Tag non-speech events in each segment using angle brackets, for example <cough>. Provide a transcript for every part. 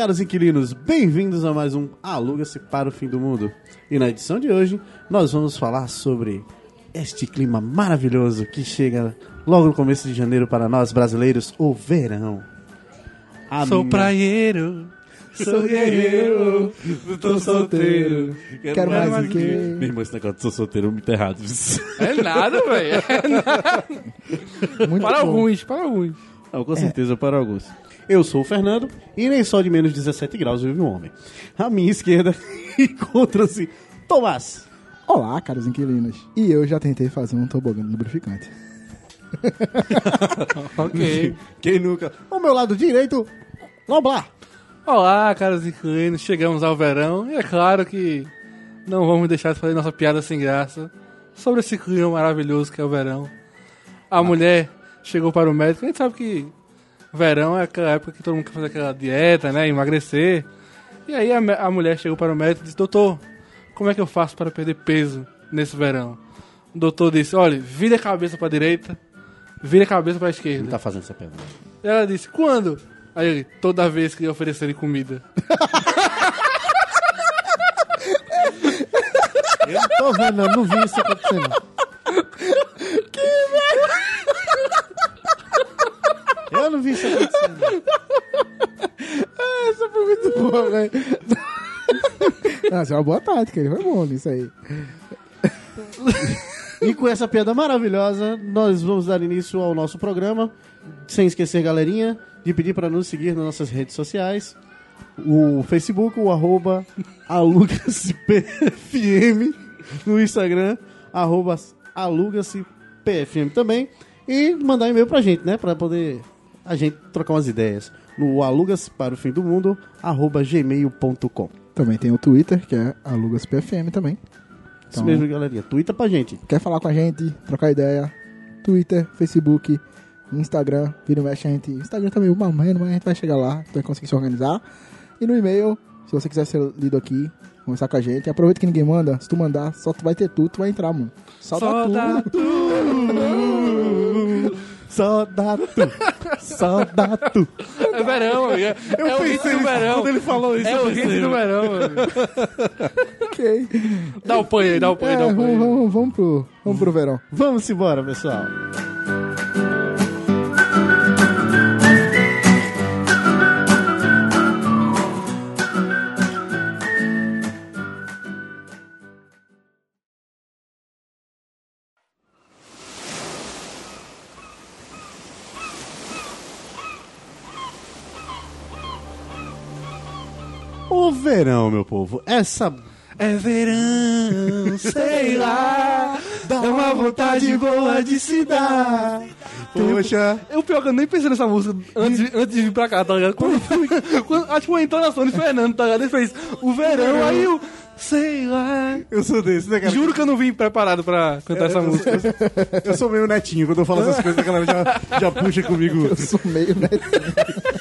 caros inquilinos, bem-vindos a mais um Aluga-se para o Fim do Mundo. E na edição de hoje, nós vamos falar sobre este clima maravilhoso que chega logo no começo de janeiro para nós brasileiros, o verão. A Sou minha- praieiro. Sou guerreiro, tô solteiro. Quero mais do que- Meu irmão, esse negócio de sou solteiro é muito errado. É nada, velho. <laughs> É nada. Muito Para bom. alguns, para alguns. Não, com certeza para alguns. Eu sou o Fernando e nem só de menos de 17 graus vive um homem. À minha esquerda <laughs> encontra-se Tomás. Olá, caros inquilinos. E eu já tentei fazer um tobogã lubrificante. <laughs> Ok. Quem nunca? Ao meu lado direito, Noblar. Olá, caros inquilinos. Chegamos ao verão e é claro que não vamos deixar de fazer nossa piada sem graça sobre esse clima maravilhoso que é o verão. A mulher chegou para o médico. A gente sabe que verão é aquela época que todo mundo quer fazer aquela dieta, né? Emagrecer. E aí a, a mulher chegou para o médico e disse: Doutor, como é que eu faço para perder peso nesse verão? O doutor disse: Olha, vira a cabeça para a direita, vira a cabeça para a esquerda. Não tá fazendo essa pergunta. E ela disse, quando? Aí ele, toda vez que oferecerem comida. Eu tô vendo, eu não vi isso acontecendo. <laughs> Eu não vi isso acontecendo. <laughs> Essa foi muito boa, velho. <laughs> Ah, isso é uma boa tática, ele foi bom nisso aí. <laughs> E com essa piada maravilhosa, nós vamos dar início ao nosso programa. Sem esquecer, galerinha, de pedir para nos seguir nas nossas redes sociais. O Facebook, o arroba alugasepfm. No Instagram, arroba alugasepfm também. E mandar e-mail pra gente, né? Pra poder a gente trocar umas ideias. No alugas para o fim do mundo, arroba gmail.com. Também tem o Twitter, que é alugaspfm também. Isso Então- mesmo, galerinha. Twitter pra gente. Quer falar com a gente, trocar ideia? Twitter, Facebook, Instagram, vira e mexe a gente. Instagram também uma mãe, mas a gente vai chegar lá, vai conseguir se organizar. E no e-mail, se você quiser ser lido aqui, conversar com a gente, aproveita que ninguém manda. Se tu mandar, só tu vai ter tu, tu vai entrar, mano. Só, Só dá dá <laughs> tu. Só dá tu. Só dá tu. É verão, amiga. É o hit do verão. Quando ele falou isso, É eu o hit pensei, do verão, amigo. Ok. Dá o põe aí, dá o põe, É, dá o põe. vamos, vamos, vamos, pro, vamos pro verão. Vamos embora, pessoal. Verão, meu povo, essa É verão, sei lá. Dá uma vontade boa de se dar. Poxa, Eu pior que eu nem pensei nessa música antes, de- antes de vir pra cá, tá ligado? Quando, <laughs> quando, acho que foi a entonação de Fernando, tá ligado? Ele fez o verão, aí eu, sei lá. eu sou desse, né, cara? Juro que eu não vim preparado pra cantar essa música. <laughs> Eu sou meio netinho, quando eu falo essas coisas, a galera já, já puxa comigo. Eu sou meio netinho.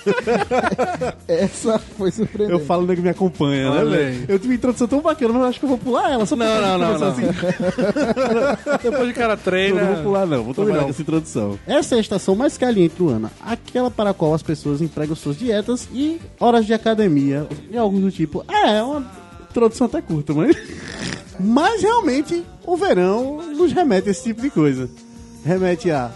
<laughs> Essa foi surpreendente. Eu falo, nego me acompanha, né, Olha velho? aí. Eu tive uma introdução tão bacana, mas eu acho que eu vou pular ela. Só Não, não, não, não. assim. <laughs> Depois de cara Eu treina. não vou pular, não. Vou trabalhar não. com essa introdução. Essa é a estação mais caliente do ano. Aquela para a qual as pessoas empregam suas dietas e horas de academia e algo do tipo. É, é uma introdução até curta, mas... <laughs> Mas realmente o verão nos remete a esse tipo de coisa. Remete a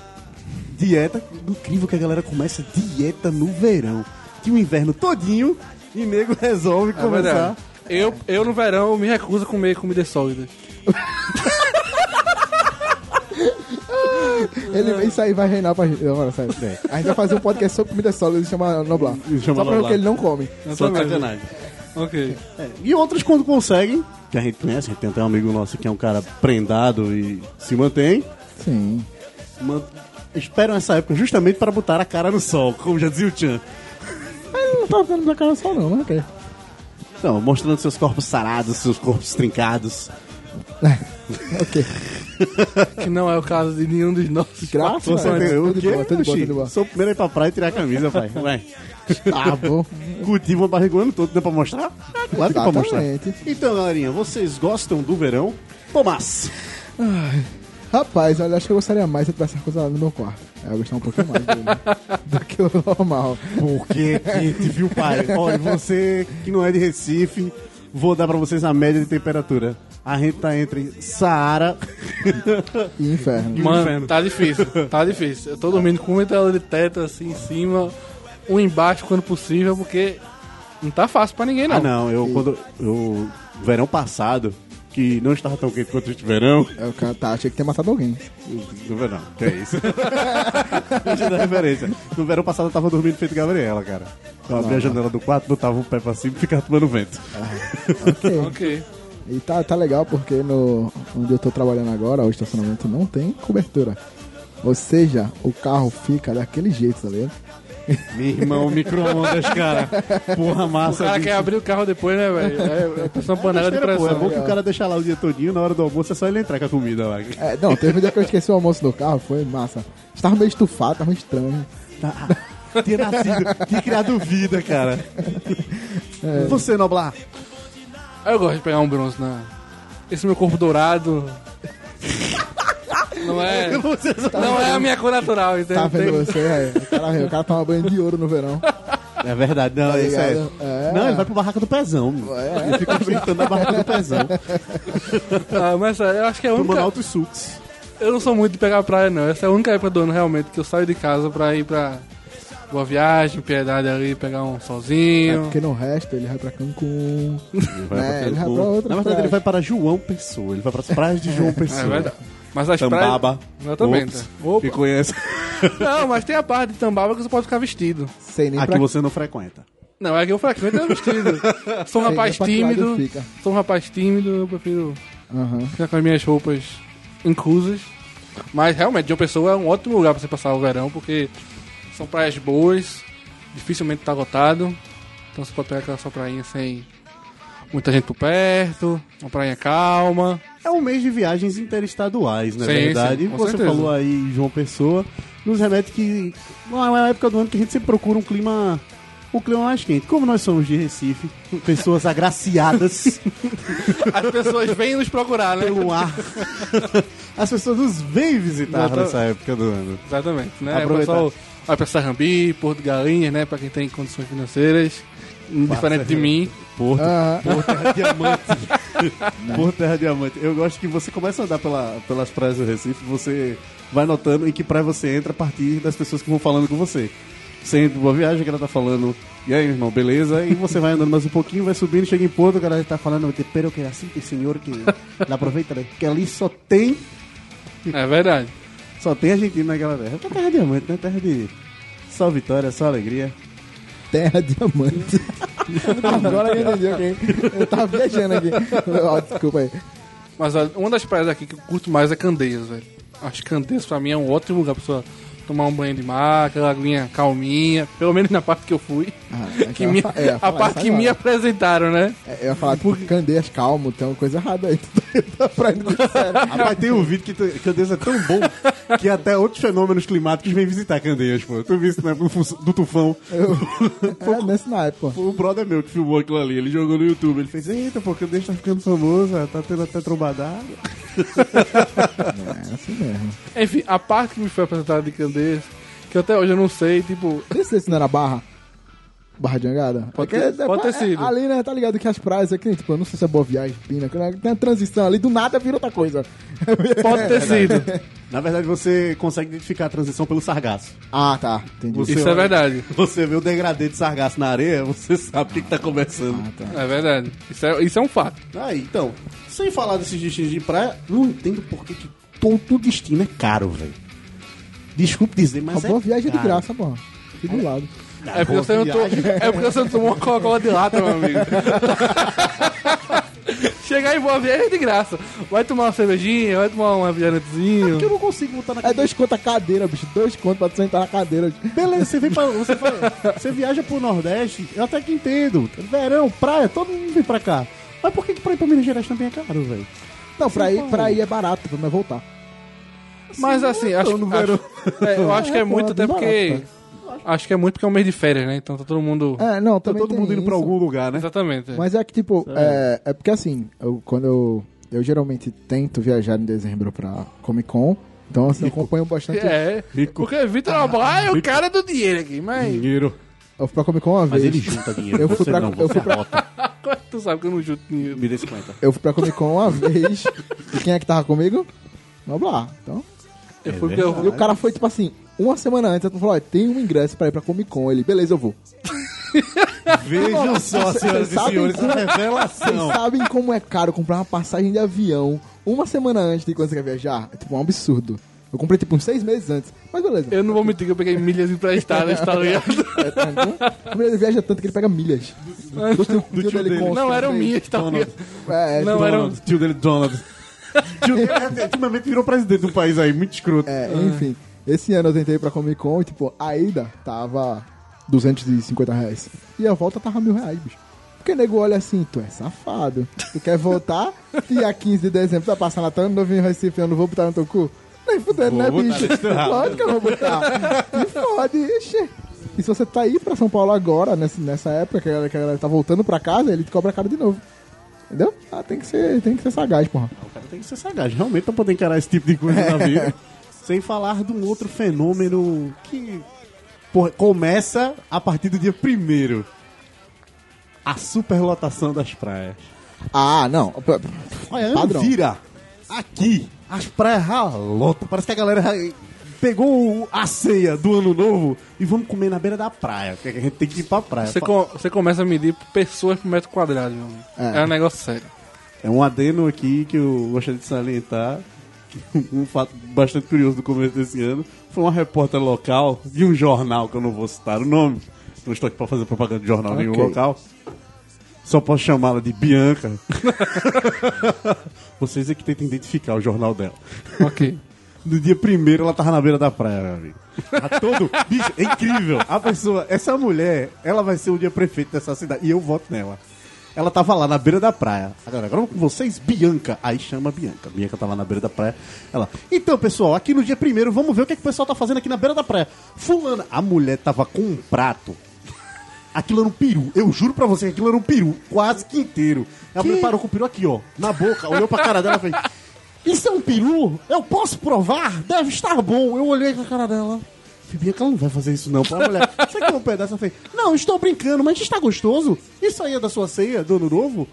dieta. Incrível que a galera começa dieta no verão. Que o inverno todinho e nego resolve É começar. verdade. Eu, eu, no verão, me recuso a comer comidas sólidas. <laughs> Ele, isso aí vai reinar pra gente. Agora, sério. A gente vai fazer um podcast sobre comida sólida e chama Noblar. Chama Só pra ver o Noblar. que ele não come. Só também. sacanagem. Ok. É, e outros quando conseguem, que a gente conhece, a gente tem até um amigo nosso que é um cara prendado e se mantém, Sim. man- esperam essa época justamente para botar a cara no sol, como já dizia o Chan. Ele não tá dando na cara só, não, né? ok? Então, mostrando seus corpos sarados, seus corpos trincados. ok. Que não é o caso de nenhum dos nossos. Graças a Deus. tem o Tudo de quê? boa, tudo de boa, Oxi, tudo de boa. Sou o primeiro a ir pra praia e tirar a camisa, pai. Vai. Tá bom. Cultiva uma barriga o ano todo, deu pra mostrar? É, claro que dá pra mostrar. Então, galerinha, vocês gostam do verão? Tomás. Rapaz, olha, acho que eu gostaria mais se eu tivesse coisa lá no meu quarto. É, eu gostava um pouquinho mais dele <laughs> do que o normal. Porque quente, viu, pai? <laughs> Olha, você que não é de Recife, vou dar pra vocês a média de temperatura. A gente tá entre Saara <laughs> E inferno. Mano, inferno. tá difícil, tá difícil. Eu tô dormindo com muita tela de teto assim em cima, um embaixo quando possível, porque não tá fácil pra ninguém não. Ah, não, eu quando. Eu, verão passado, que não estava tão quente quanto este verão. É, o cara tá, achei que tinha matado alguém. No verão, que é isso? <laughs> Deixa eu dar referência. No verão passado eu tava dormindo feito Gabriela, cara. Eu abri a janela do quarto, botava o pé pra cima e ficava tomando vento. Ok. Ok. E tá, tá legal porque no, onde eu tô trabalhando agora, o estacionamento não tem cobertura. Ou seja, o carro fica daquele jeito, tá ligado? Meu irmão, micro-ondas, cara. Porra, O massa. cara bicho. quer abrir o carro depois, né, velho? É, é pressão panela de pô, pressão. é bom que o cara deixa lá o dia todinho, na hora do almoço é só ele entrar com a comida lá. É, não, teve um dia que eu esqueci o almoço no carro, foi massa. Estava meio estufado, tava estranho. Tinha nascido, tinha criado vida, cara. Você, Noblar. Eu gosto de pegar um bronze, né? Esse meu corpo dourado. Não é. Não é a minha cor natural, entendeu? Tá vendo você, aí? O cara, o cara toma banho de ouro no verão. É verdade, não, Tá isso é. É. Não, ele vai pro barraca do pezão. meu. É. Ele fica enfrentando a barraca do pezão. <laughs> Ah, mas é, eu acho que é a Tomando única. sucos. Eu não sou muito de pegar praia, não. Essa é a única época do ano realmente que eu saio de casa pra ir pra Boa Viagem, Piedade ali, pegar um É solzinho. porque no resto ele vai pra Cancún. Ele vai É, pra ele vai Cancún. pra outras Na verdade, ele praias. vai para João Pessoa. Ele vai para as praias de João <laughs> Pessoa. É verdade. Mas as Tambaba. praias. Exatamente. Ops. Opa. Me conhece. <laughs> Não, mas tem a parte de Tambaba que você pode ficar vestido. Sem nem Aqui pra você não frequenta. Não, é que eu frequento é vestido. <laughs> Sou um Sei, rapaz pra que lado tímido. fica. Sou um rapaz tímido, eu prefiro Aham. ficar com as minhas roupas inclusas. Mas realmente, João Pessoa é um ótimo lugar pra você passar o verão, porque são praias boas, dificilmente tá lotado. Então você pode pegar aquela sua prainha sem muita gente por perto, uma prainha calma. É um mês de viagens interestaduais, na Sim, verdade. sim, Você certeza. falou aí, João Pessoa, nos remete que não é uma época do ano que a gente sempre procura um clima um clima mais quente. Como nós somos de Recife, <laughs> pessoas agraciadas <laughs> As pessoas vêm nos procurar, né? pelo ar, <laughs> as pessoas nos vêm visitar Exato. nessa época do ano. Exatamente, né? Aproveitar. O pessoal vai pra Sarrambi, Porto de Galinhas, né? Pra quem tem condições financeiras. Diferente de mim. Porto, Aham. Porto Terra Diamante. <laughs> Porto Terra Diamante. Eu gosto que você começa a andar pela, pelas praias do Recife, você vai notando em que praia você entra a partir das pessoas que vão falando com você. Você entra boa viagem, que ela tá falando, e aí, irmão, beleza? E você vai andando mais um pouquinho, vai subindo, chega em Porto, o cara já tá falando, te pero que assim, senhor, que aproveita? Que ali só tem, É verdade. só tem argentino naquela terra. É terra diamante, né? Terra de só vitória, só alegria. Terra Diamante. Agora eu entendi, ok? Eu tava viajando aqui. Ó, desculpa aí. Mas olha, uma das praias aqui que eu curto mais é Candeias, velho. Acho que Candeias pra mim é um ótimo lugar pra pessoa tomar um banho de mar, aquela aguinha calminha. Pelo menos na parte que eu fui. Ah, <laughs> é Que me, eu ia a parte que me agora. apresentaram, né? É, Eu ia falar, tipo, Candeias calmo, tem uma coisa errada aí. Tá pra indo muito sério. Rapaz, tem um vídeo que tu- Candeias é tão bom que até outros fenômenos climáticos vêm visitar Candeias, pô. Tu viu isso né, do, fu- do tufão? Eu, <laughs> é, nesse naipe, pô. Foi o brother meu que filmou aquilo ali. Ele jogou no YouTube. Ele fez, eita, pô, Candeias tá ficando famoso, tá tendo até trombadada. É assim mesmo. Enfim, a parte que me foi apresentada de Candeias, que até hoje eu não sei, tipo. Esse, esse não era Barra? Barra de Angada? Pode É que ter- pode ter é- sido. ali, né, tá ligado que as praias aqui, tipo, eu não sei se é Boa Viagem, Pina, né, tem a transição ali, do nada vira outra coisa. <laughs> Pode ter <laughs> sido. Na verdade, você consegue identificar a transição pelo sargaço. Ah, tá, entendi. Você Isso é verdade. Você vê o degradê de sargaço na areia, você sabe o que, que tá começando. Ah, tá. É verdade. Isso é, isso é um fato. Aí, então, sem falar desses destinos de praia, não entendo por que, que todo destino é caro, velho. Desculpe dizer, A mas é Boa Viagem é de caro. graça, pô. Aqui do lado. É porque, você não to- é porque você não tomou uma Coca-Cola de lata, meu amigo. <laughs> Chegar em boa viagem é de graça. Vai tomar uma cervejinha, vai tomar um refrigerantezinho. Porque eu não consigo botar na É dois contos a cadeira, bicho. Dois contos pra tu sentar na cadeira. Beleza, você vem pra. Você, vai- você viaja pro Nordeste, eu até que entendo. Verão, praia, todo mundo vem pra cá. Mas por que, que pra ir pra Minas Gerais também é caro, velho? Não, pra São ir, pra ir é barato, pra não voltar. Mas assim, acho, acho, é, eu acho que é É, muito é até barato, porque. Acho que é muito porque é um mês de férias, né? Então tá todo mundo. É, não, Tá todo mundo indo pra isso. algum lugar, né? Exatamente. Mas é que, tipo, é, é porque assim, eu, quando eu, eu geralmente tento viajar em dezembro pra Comic Con. Então, assim, eu acompanho bastante. É, Rico. porque Vitor Alba é o cara do dinheiro aqui, mas... Dinheiro. Eu fui pra Comic Con uma Mas vez. ele junta dinheiro. Eu fui pra- não, eu você fui pra- bota. <laughs> tu sabe que eu não junto dinheiro. Me dê 50. Eu fui pra Comic Con uma vez. E quem é que tava comigo? Vamos lá. Então, Eu É fui porque eu... e o cara foi, tipo assim, uma semana antes, eu falou, ó, tem um ingresso pra ir pra Comic Con. Ele, beleza, eu vou. <laughs> Vejam só, Vocês senhoras e senhores, a Vocês revelação. sabem como é caro comprar uma passagem de avião uma semana antes de quando você quer viajar? É tipo um absurdo. Eu comprei tipo uns seis meses antes. Mas beleza. Eu não vou mentir que eu peguei milhas emprestadas, <laughs> tá ligado? É, tá, como ele viaja tanto que ele pega milhas. Do, tio, do tio tio dele dele. Não eram minhas, tá ligado? É, Não, tipo, era- Donald, tio dele, Donald. Tio dele, é, ultimamente virou presidente de um país aí, muito escroto. É, enfim. Esse ano eu tentei ir pra Comic Con e, tipo, a ida tava 250 reais. E a volta tava mil reais, bicho. Porque nego olha assim, tu é safado. Tu quer voltar <laughs> dia 15 de dezembro, tu vai passar Natal no novinho em Recife, eu não vou botar no teu cu? Nem fudendo, né, bicho? Lógico que eu vou botar. E fode, ixi. E se você tá aí pra São Paulo agora, nessa, nessa época que a, galera, que a galera tá voltando pra casa, ele te cobra caro de novo. Entendeu? Ah, tem que ser, tem que ser sagaz, porra. O cara tem que ser sagaz, realmente, pra poder encarar esse tipo de coisa na vida. <laughs> Sem falar de um outro fenômeno que porra, começa a partir do dia primeiro. A superlotação das praias. Ah, não. Olha, Padrão. vira aqui, as praias lotam. Parece que a galera pegou a ceia do ano novo e vamos comer na beira da praia. Porque a gente tem que ir pra praia. Você, com- você começa a medir pessoas por metro quadrado, meu amigo. É. É. um negócio sério. É um adeno aqui que eu gostaria de salientar. <laughs> Um fato bastante curioso do começo desse ano. Foi uma repórter local de um jornal, que eu não vou citar o nome. Não estou aqui para fazer propaganda de jornal nenhum Ok. local. Só posso chamá-la de Bianca. <laughs> Vocês é que tentam identificar o jornal dela. Ok. <laughs> No dia primeiro ela tava na beira da praia, meu amigo. Tá todo. Bicho, é incrível. A pessoa, essa mulher, ela vai ser o dia prefeito dessa cidade. E eu voto nela. Ela tava lá na beira da praia. Agora, agora com vocês, Bianca. Aí chama Bianca. Bianca tava na beira da praia. Ela. Então, pessoal, aqui no dia primeiro, vamos ver o que, é que o pessoal tá fazendo aqui na beira da praia. Fulana. A mulher tava com um prato. Aquilo era um peru. Eu juro pra você que aquilo era um peru. Quase que inteiro. Ela preparou com o peru aqui, ó. Na boca. Olhou pra cara dela e fez. Isso é um peru? Eu posso provar? Deve estar bom. Eu olhei pra cara dela. Bianca, ela não vai fazer isso não. Pô, a mulher, <laughs> você quer um pedaço? Eu falei, não, estou brincando, mas está gostoso. Isso aí é da sua ceia, do ano novo?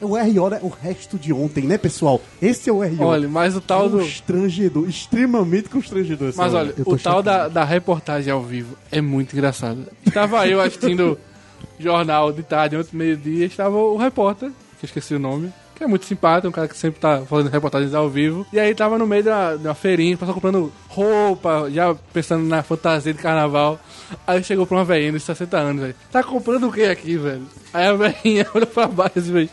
É o RO, né? O resto de ontem, né, pessoal? Esse é o RO. Olha, mas o tal do. Constrangedor, extremamente constrangedor. Mas hora. olha, o tal da, da reportagem ao vivo é muito engraçado. Estava eu assistindo jornal de tarde, ontem meio-dia, estava o repórter, que eu esqueci o nome, que é muito simpático, um cara que sempre tá fazendo reportagens ao vivo. E aí tava no meio de uma, de uma feirinha, o pessoal comprando roupa, já pensando na fantasia de carnaval. Aí chegou pra uma velhinha de 60 anos, velho. Tá comprando o que aqui, velho? Aí a velhinha <laughs> olhou pra baixo assim, velho.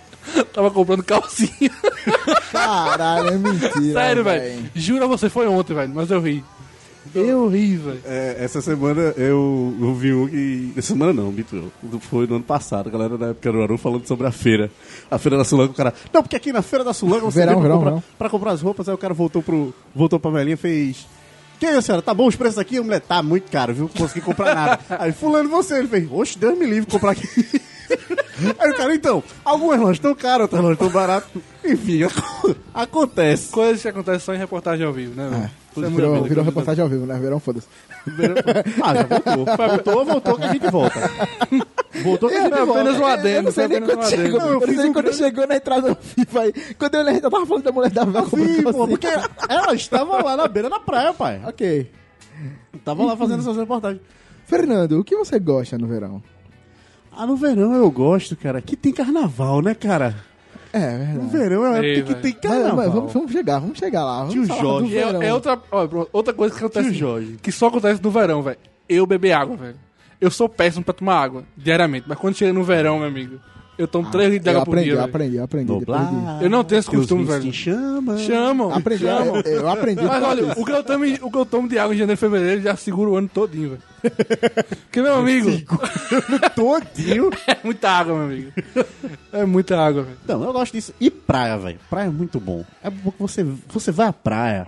Tava comprando calcinha. <laughs> Caralho, é mentira. Sério, velho. Juro a você, foi ontem, velho. Mas eu ri. Eu ri, velho. É, essa semana eu, eu vi um que. Essa semana não, Bito. eu. Foi no ano passado, a galera da época do Aru falando sobre a feira. A feira da Sulanga, o cara. Não, porque aqui na feira da Sulanga você Verão, verão, comprar, verão. pra comprar as roupas, aí o cara voltou pro. Voltou pra velhinha e fez. Que aí, senhora? Tá bom os preços aqui? A mulher, tá muito caro, viu? Não consegui comprar nada. <laughs> Aí, fulano, você. Ele fez, oxe, Deus me livre comprar aqui. <laughs> Aí o cara, então, algumas lojas estão caras, outras lojas estão baratas. Enfim, <laughs> acontece. Coisas que acontecem só em reportagem ao vivo, né, velho? É, Muito virou, virou reportagem ao vivo, né? Verão, foda-se. Ah, já voltou. <laughs> Voltou, voltou que a gente volta. Voltou que a gente É volta. apenas um Eu adendo, não sei nem um quando chegou. Não, eu Eu fiz um quando chegou na entrada do FIFA aí. Quando eu olhei, eu tava falando da mulher da velha Sim, pô, calcinha. porque ela estava lá na beira da praia, pai. Ok. Tava lá fazendo essas reportagens. Fernando, o que você gosta no verão? Ah, no verão eu gosto, cara, que tem carnaval, né, cara? É, é verdade. No verão é uma Ei, que tem Mas, carnaval. mas vamos, vamos chegar, vamos chegar lá. Vamos Tio Jorge. é, é outra, ó, outra coisa que acontece. Tio Jorge. Que só acontece no verão, velho. Eu beber água, velho. Eu sou péssimo pra tomar água, diariamente. Mas quando chega no verão, meu amigo, eu tomo 3 litros de Eu água por aprendi, dia. eu aprendi, eu aprendi. Noblar. Eu não tenho esse costume, velho. chamam. Chamam. Aprendi, chamam. eu, eu aprendi. Mas olha, o que, eu tomo, o que eu tomo de água em janeiro e fevereiro já segura o ano todinho, velho. <laughs> Porque, meu amigo, Todinho. <laughs> é muita água, meu amigo. É muita água, velho. Não, eu gosto disso. E praia, velho. Praia é muito bom. É bom que você, você vai à praia,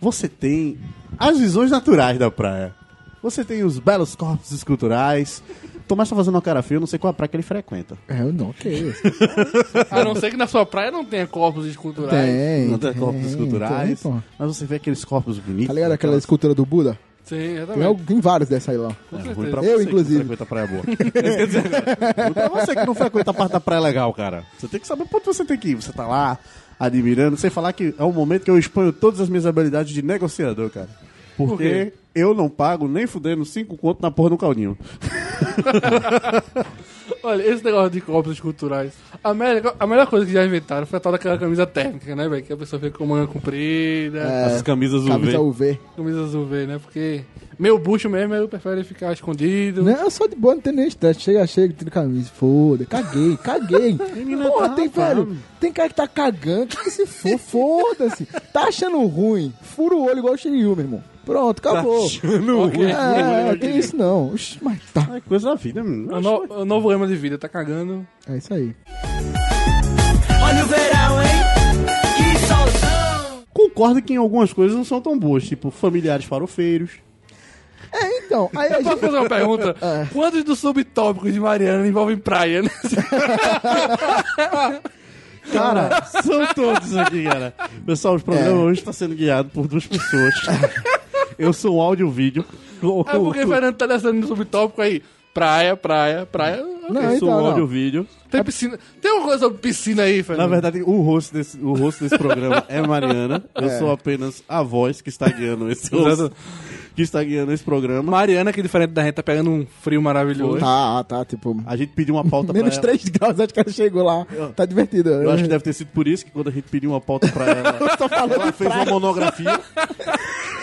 você tem as visões naturais da praia. Você tem os belos corpos esculturais, Tomás tá fazendo uma cara feia, eu não sei qual a praia que ele frequenta. É, eu não, que isso. <laughs> A não ser que na sua praia não tenha corpos esculturais. Tem. não tem corpos esculturais. tem, mas você vê aqueles corpos bonitos. Tá ligado aquela escultura do Buda? Sim, Tem, exatamente. al- tem vários dessa aí lá. É ruim pra Eu, você inclusive. que não frequenta a praia boa. <laughs> Isso quer dizer, ruim pra você que não frequenta a parte da praia legal, cara. Você tem que saber por onde você tem que ir. Você tá lá admirando, sem falar que é um momento que eu exponho todas as minhas habilidades de negociador, cara. Por Porque eu não pago nem fudendo cinco conto na porra do caldinho. <laughs> Olha, esse negócio de corpos esculturais. A melhor, a melhor coisa que já inventaram foi a tal daquela camisa térmica, né, velho? Que a pessoa fica com manga comprida, É, Essas camisas UV. Camisa UV. camisa azul V, né? Porque meu bucho mesmo, eu prefiro ficar escondido. Não, eu sou de boa, não tem nem estresse. Chega, chega, tira a camisa. Foda, caguei, caguei. <laughs> Porra, tá tem, velho, tem cara que tá cagando, que se for, foda-se. Tá achando ruim, fura o olho igual o Shiryu, meu irmão. Pronto, acabou. achando <laughs> Ok. ruim. É, tem isso não. Oxi, mas tá. É coisa da vida, menino. O, no, o novo lema de vida, tá cagando. É isso aí. Olha o verão, hein? Que solzão! Concordo que em algumas coisas não são tão boas, tipo familiares farofeiros. É, então, aí a Eu posso gente... fazer uma pergunta? <laughs> Quantos dos subtópicos de Mariana envolvem praia, né? <laughs> Cara, são todos aqui, cara. Pessoal, o programa É. hoje está sendo guiado por duas pessoas. Eu sou um áudio e vídeo. É porque o Fernando tá descendo no subtópico aí. Praia, praia, praia. Não, Eu sou então, um áudio e vídeo. Tem piscina. Tem uma coisa sobre piscina aí, Na Fernando? verdade, o host desse, o host desse programa é Mariana. Eu sou apenas a voz que está guiando esse Exato. que está guiando esse programa. Mariana, que diferente da gente, tá pegando um frio maravilhoso. Tá, tá, tipo... A gente pediu uma pauta pra Menos ela. 3 graus, acho que ela chegou lá. Tá divertido. Eu acho que deve ter sido por isso que quando a gente pediu uma pauta pra <laughs> ela, ela fez uma monografia. <laughs>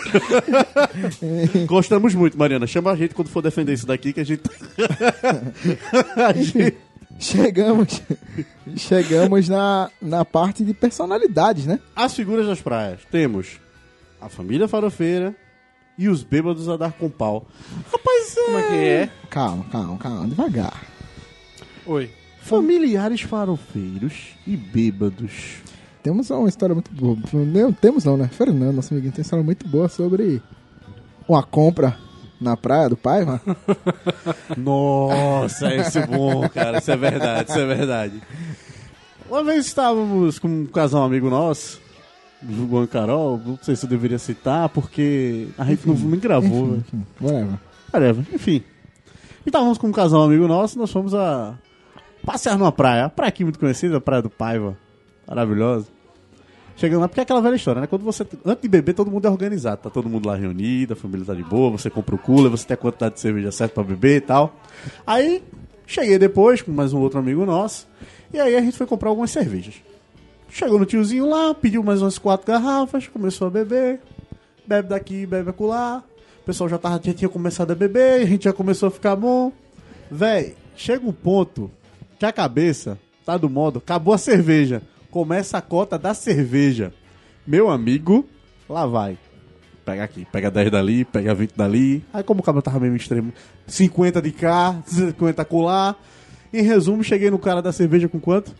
<laughs> Gostamos muito, Mariana. Chama a gente quando for defender isso daqui que a gente. <laughs> a gente... Chegamos, chegamos na, na parte de personalidades, né? As figuras das praias. Temos a família farofeira e os bêbados a dar com pau. Rapaz, Como é que é? Calma, calma, calma, devagar. Oi. Familiares farofeiros e bêbados. Temos uma história muito boa. Não, temos não, né? Fernando, nosso amiguinho, tem uma história muito boa sobre uma compra na praia do pai, mano. <laughs> Nossa, esse é bom, cara. Isso é verdade, isso é verdade. Uma vez estávamos com um casal amigo nosso, Juan e Carol, não sei se eu deveria citar, porque a gente não, não gravou, velho. Enfim, whatever. Whatever, enfim. E estávamos com um casal amigo nosso, nós fomos a passear numa praia, a praia aqui muito conhecida, a Praia do Paiva, maravilhosa. Chegando lá, porque é aquela velha história, né? Quando você, antes de beber, todo mundo é organizado, tá todo mundo lá reunido, a família tá de boa, você compra o cooler, você tem a quantidade de cerveja certa pra beber e tal. Aí, cheguei depois com mais um outro amigo nosso, e aí a gente foi comprar algumas cervejas. Chegou no tiozinho lá, pediu mais umas quatro garrafas, começou a beber, bebe daqui, bebe acolá. O pessoal já, tava, já tinha começado a beber, a gente já começou a ficar bom. Véi, chega um ponto que a cabeça tá do modo, acabou a cerveja. Começa a cota da cerveja. Meu amigo, lá vai. Pega aqui, pega 10 dali, pega 20 dali. Aí como o cabelo tava meio extremo, 50 de cá, 50 colar. Em resumo, cheguei no cara da cerveja com quanto?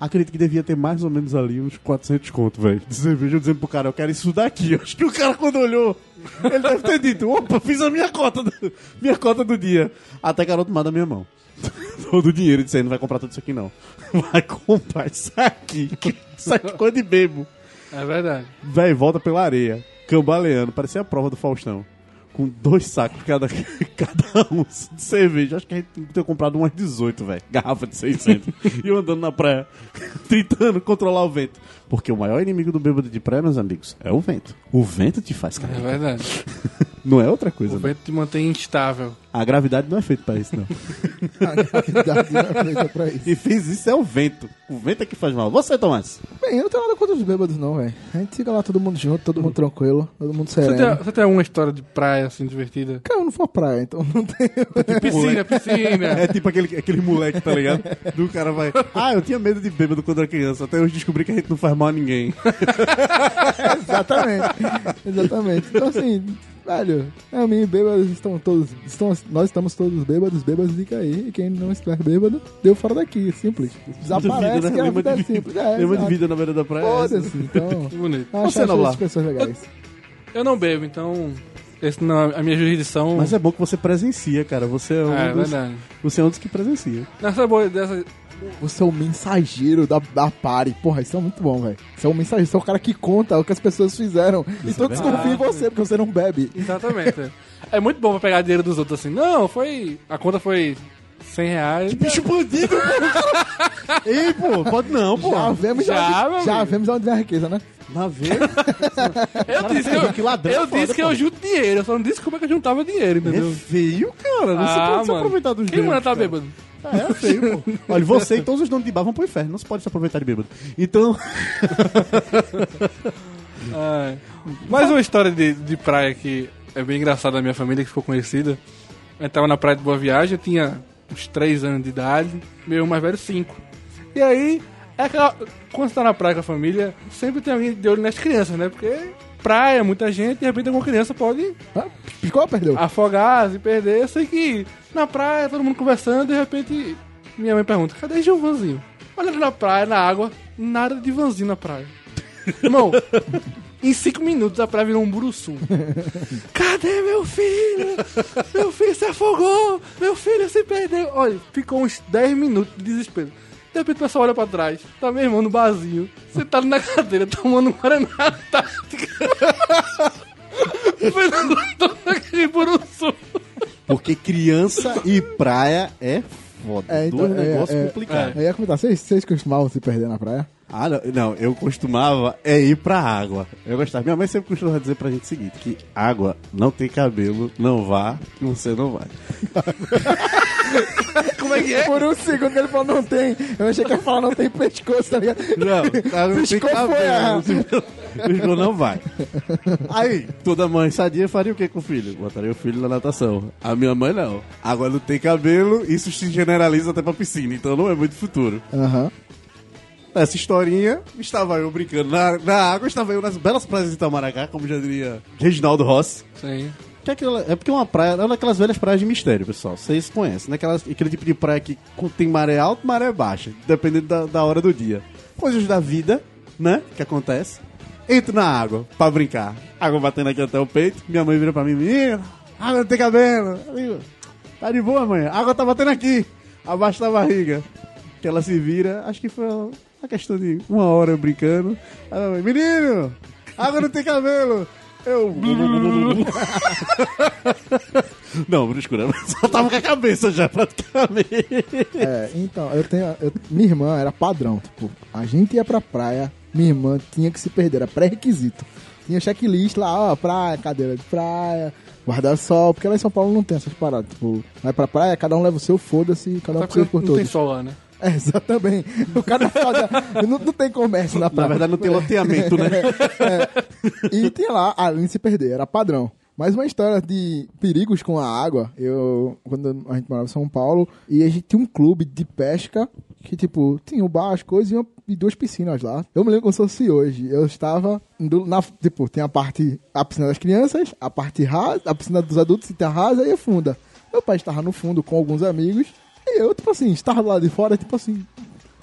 Acredito que devia ter mais ou menos ali uns 400 conto, velho. De cerveja, eu dizendo pro cara, eu quero isso daqui. Acho que o cara, quando olhou, ele deve ter dito, opa, fiz a minha cota do, minha cota do dia. Até tomar da minha mão. <laughs> Todo o dinheiro, disse aí, não vai comprar tudo isso aqui, não. <laughs> Vai comprar isso aqui. Isso aqui é coisa de bebo. É verdade. Véi, volta pela areia, cambaleando, parecia a prova do Faustão. Com dois sacos cada, <laughs> cada um de cerveja. Acho que a gente tem que ter comprado umas 18, velho. Garrafa de 600. e eu andando na praia, tentando controlar o vento. Porque o maior inimigo do bêbado de praia, meus amigos, é o vento. O vento te faz É cair. verdade. <laughs> Não é outra O coisa, né? vento te mantém instável. A gravidade não é feita pra isso, não. <laughs> A gravidade não é feita pra isso. Quem fez isso é o vento. O vento é que faz mal. Você, Tomás. Bem, eu não tenho nada contra os bêbados, não, velho. A gente fica lá todo mundo junto, todo mundo tranquilo, todo mundo Você sereno. tem, você tem alguma história de praia assim divertida? Cara, eu não for praia, então não tenho. Piscina, piscina. É tipo aquele, aquele moleque, tá ligado? Do cara vai. Ah, eu tinha medo de bêbado quando era criança. Até hoje descobri que a gente não faz mal a ninguém. <laughs> Exatamente. Exatamente. Então, assim, velho, é, mim, bêbados estão todos. Estão, nós estamos todos bêbados, bêbados de cair. E quem não estiver bêbado, deu fora daqui. Simples. Desaparece que a vida é simples. É, lembra de vida na beira da praia. Foda-se, então. <laughs> Que bonito. Acho, Você, acho pessoas legais. Eu não bebo, então Esse não, a minha jurisdição. Mas é bom que você presencia, cara. Você é um, É, dos, verdade. você é um dos que presencia. Nessa boa dessa. Você é o mensageiro da, da party. Porra, isso é muito bom, velho. Você é o mensageiro, você é o cara que conta o que as pessoas fizeram. e todos verdade. confiam em você, porque você não bebe. Exatamente. é muito bom pra pegar dinheiro dos outros assim. Não, foi. A conta foi 100 reais. Bicho bandido, <laughs> pô. Ei, pô, pode não, pô. Já vemos, Já, já, meu já vemos onde vem a riqueza, né? Na vez. Eu disse que eu, que ladrão eu, foda, disse que eu junto dinheiro, eu só não disse como é que eu juntava dinheiro, É entendeu? feio, cara. Não se Ah, pode se aproveitar dos Quem manda tá bêbado? É, é feio, pô. Olha, você e todos os donos de bar vão pro inferno. Não se pode se aproveitar de bêbado. Então. <laughs> Mais uma história de, de praia que é bem engraçada da minha família, que ficou conhecida. Eu tava na praia de Boa Viagem, eu tinha uns 3 anos de idade, meu mais velho 5. E aí, é aquela, quando você tá na praia com a família, sempre tem alguém de olho nas crianças, né? Porque praia, muita gente, de repente alguma criança pode Ah, Picou ou perdeu? afogar, se perder. Eu sei que na praia, todo mundo conversando, de repente minha mãe pergunta: cadê Gilvanzinho? Olhando na praia, na água, nada de Vanzinho na praia. <laughs> Irmão, em cinco minutos a praia virou um buruçu. <laughs> Cadê meu filho? Meu filho se afogou! Meu filho se perdeu! Olha, ficou uns 10 minutos de desespero. De repente o pessoal olha pra trás, tá meu irmão no barzinho, sentado na cadeira, tomando um Guaraná <laughs> buruçu. porque criança e praia é foda. É, então, Dois é, negócios é, complicados. Eu ia comentar, vocês, vocês costumavam se perder na praia? Ah, não, não, eu costumava é ir pra água. Eu gostava. Minha mãe sempre costumava dizer pra gente o seguinte: que água não tem cabelo, não vá, que você não vai. <laughs> <laughs> Como é que é? Por um segundo que ele falou não tem. Eu achei que ele ia falar não tem pescoço, tá ligado? Não, água não tem ah. cabelo. Piscou, não vai. Aí, toda mãe sadia faria o que com o filho? Botaria o filho na natação. A minha mãe não. Água não tem cabelo, isso se generaliza até pra piscina, então não é muito futuro. Aham. Nessa historinha, estava eu brincando na, na água, estava eu nas belas praias de Itamaracá, como já diria Reginaldo Rossi. Sim. Que é, aquela- é porque uma praia, é uma daquelas velhas praias de mistério, pessoal. Vocês conhecem, né? Aquelas, aquele tipo de praia que tem maré alta e maré baixa, dependendo da, da hora do dia. Coisas da vida, né? Que acontece. Entro na água pra brincar. Água batendo aqui até o peito. Minha mãe vira pra mim, menino, água não tem cabelo. Digo, tá de boa, mãe. Água tá batendo aqui, abaixo da barriga. Que ela se vira, acho que foi uma questão de uma hora brincando. Menino, água não tem cabelo. Eu. <laughs> Não, bruscura, só tava com a cabeça já, praticamente. É, então, eu tenho. eu- minha irmã era padrão. Tipo, a gente ia pra praia, minha irmã tinha que se perder, era pré-requisito. Tinha checklist lá, ó, praia, cadeira de praia, guarda-sol, porque lá em São Paulo não tem essas paradas. Tipo, vai pra praia, cada um leva o seu, foda-se, cada um Só por por não tem todos. sol lá, né? É, <laughs> exatamente. O cara fala, não, não tem comércio na Na praia. verdade, não tem loteamento, né? <laughs> E tem lá, além de se perder, era padrão. Mais uma história de perigos com a água. Eu, quando a gente morava em São Paulo, e a gente tinha um clube de pesca que, tipo, tinha um bar, as coisas e, uma- e duas piscinas lá. Eu me lembro como se fosse hoje. Eu estava, na, tipo, tem a parte, a piscina das crianças, a parte rasa, a piscina dos adultos, e tem a rasa e a funda. Meu pai estava no fundo com alguns amigos, eu, tipo assim, estava lá de fora, tipo assim,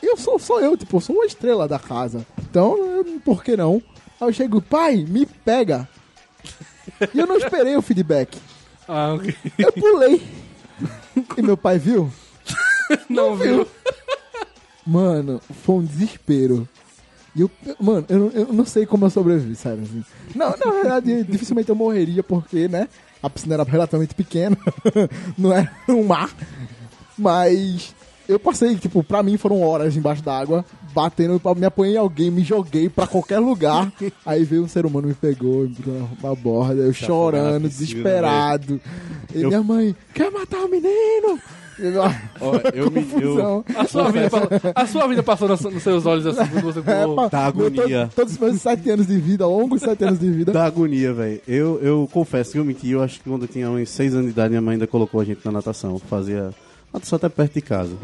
eu sou, sou eu, tipo, eu sou uma estrela da casa. Então, eu- por que não? Aí eu chego, pai, me pega. E eu não esperei o feedback. <laughs> Ah, ok. Eu pulei. <laughs> E meu pai viu? <laughs> Não viu? Mano, foi um desespero. E eu, mano, eu, não- eu não sei como eu sobrevivi, sério. Assim. Não, na verdade, dificilmente eu morreria, porque, né? A piscina era relativamente pequena, não era um mar. Mas eu passei, tipo, pra mim foram horas embaixo d'água, batendo, me apanhei em alguém, me joguei pra qualquer lugar. <laughs> Aí veio um ser humano, me pegou, me botou na, borda, eu chorando, na piscina, desesperado. E minha mãe, quer matar o menino? Eu, Ó, eu me- eu-. <laughs> A sua vida, passou- a sua vida passou nos, nos seus olhos assim quando você <laughs> É, pulou. pá, Tá agonia. to- todos os meus sete anos de vida, longos sete anos de vida. Da agonia, velho. Eu, eu confesso que eu menti. Eu acho que quando eu tinha uns 6 anos de idade, minha mãe ainda colocou a gente na natação. Fazia natação até perto de casa.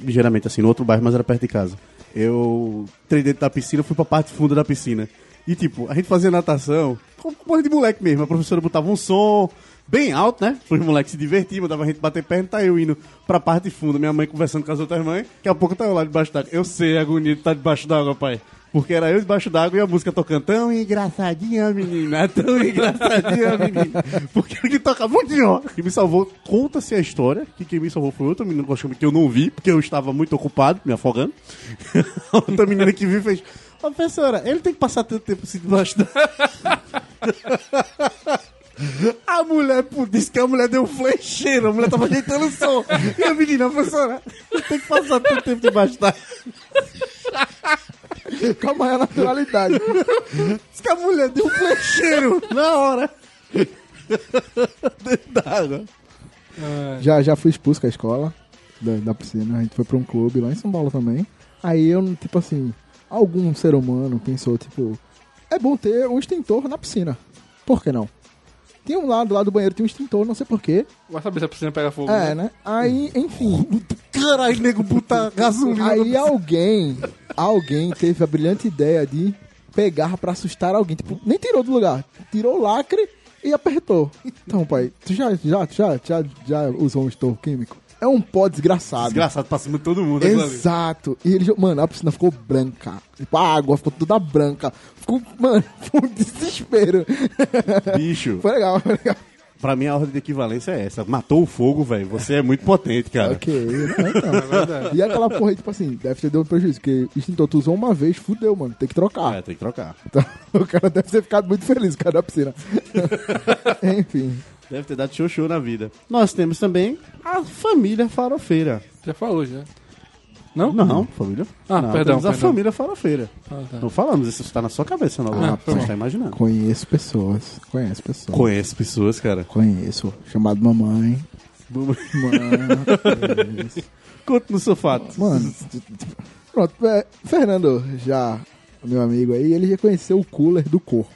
Ligeiramente assim, no outro bairro, mas era perto de casa. Eu entrei dentro da piscina, fui pra parte funda da piscina. E tipo, a gente fazia natação com coisa de moleque mesmo. A professora botava um som bem alto, né? Os moleques se divertiam, mandava a gente bater perna, tá eu indo pra parte funda, minha mãe conversando com as outras mães. Daqui a pouco tá eu lá debaixo d'água. Eu sei a agonia estar debaixo d'água, pai. Porque era eu debaixo d'água e a música tocando tão engraçadinha, menina, tão engraçadinha, <laughs> menina. Porque ele toca muito ó. Que me salvou, conta-se a história, que quem me salvou foi outra menina que eu não vi, porque eu estava muito ocupado, me afogando. <laughs> outra menina que viu e fez, professora, ele tem que passar tanto tempo assim debaixo d'água. <laughs> A mulher, pô, disse que a mulher deu um flecheiro, a mulher tava ajeitando o som. E a menina, professora, tem que passar tanto tempo debaixo d'água. <laughs> Com a maior naturalidade. Diz que a mulher deu um flecheiro na hora. Dentro d'água. Já, já fui expulso com a escola da, da piscina. A gente foi pra um clube lá em São Paulo também. Aí eu, tipo assim, algum ser humano pensou, tipo, é bom ter um extintor na piscina. Por que não? Tinha um lado, do lado do banheiro tinha um extintor, não sei porquê. Vai saber se a piscina pega fogo. É, né? né? Aí, enfim. Caralho, nego, puta gasolina. Aí alguém, alguém teve a brilhante ideia de pegar pra assustar alguém. Tipo, nem tirou do lugar. Tirou o lacre e apertou. Então, pai, tu já, já, já, já, já usou um extintor químico? É um pó desgraçado. Desgraçado pra cima de todo mundo. ali. Exato. E ele, mano, a piscina ficou branca. Tipo, a água ficou toda branca. Ficou, mano, <laughs> foi um desespero. Bicho, Foi legal, foi legal. pra mim a ordem de equivalência é essa. Matou o fogo, velho. Você é muito potente, cara. Ok, né, <laughs> então. E aquela porra aí, tipo assim, deve ter dado um prejuízo, porque extintor tu usou uma vez, fudeu, mano, tem que trocar. É, tem que trocar. Então, <laughs> o cara deve ter ficado muito feliz com a da piscina. Enfim. Deve ter dado show-show na vida. Nós temos também a família farofeira. Já falou, já. Não? Não, família. Ah, não, perdão, temos a perdão. família farofeira. Ah, tá. Não falamos, isso está na sua cabeça, não. Ah, você foi mal. está imaginando. Conheço pessoas, conheço pessoas. Conhece pessoas, cara. Conheço, chamado mamãe. Mano, conheço. <laughs> Conta no seu fato. Mano, pronto, é, Fernando, já, meu amigo aí, ele já conheceu o cooler do corpo.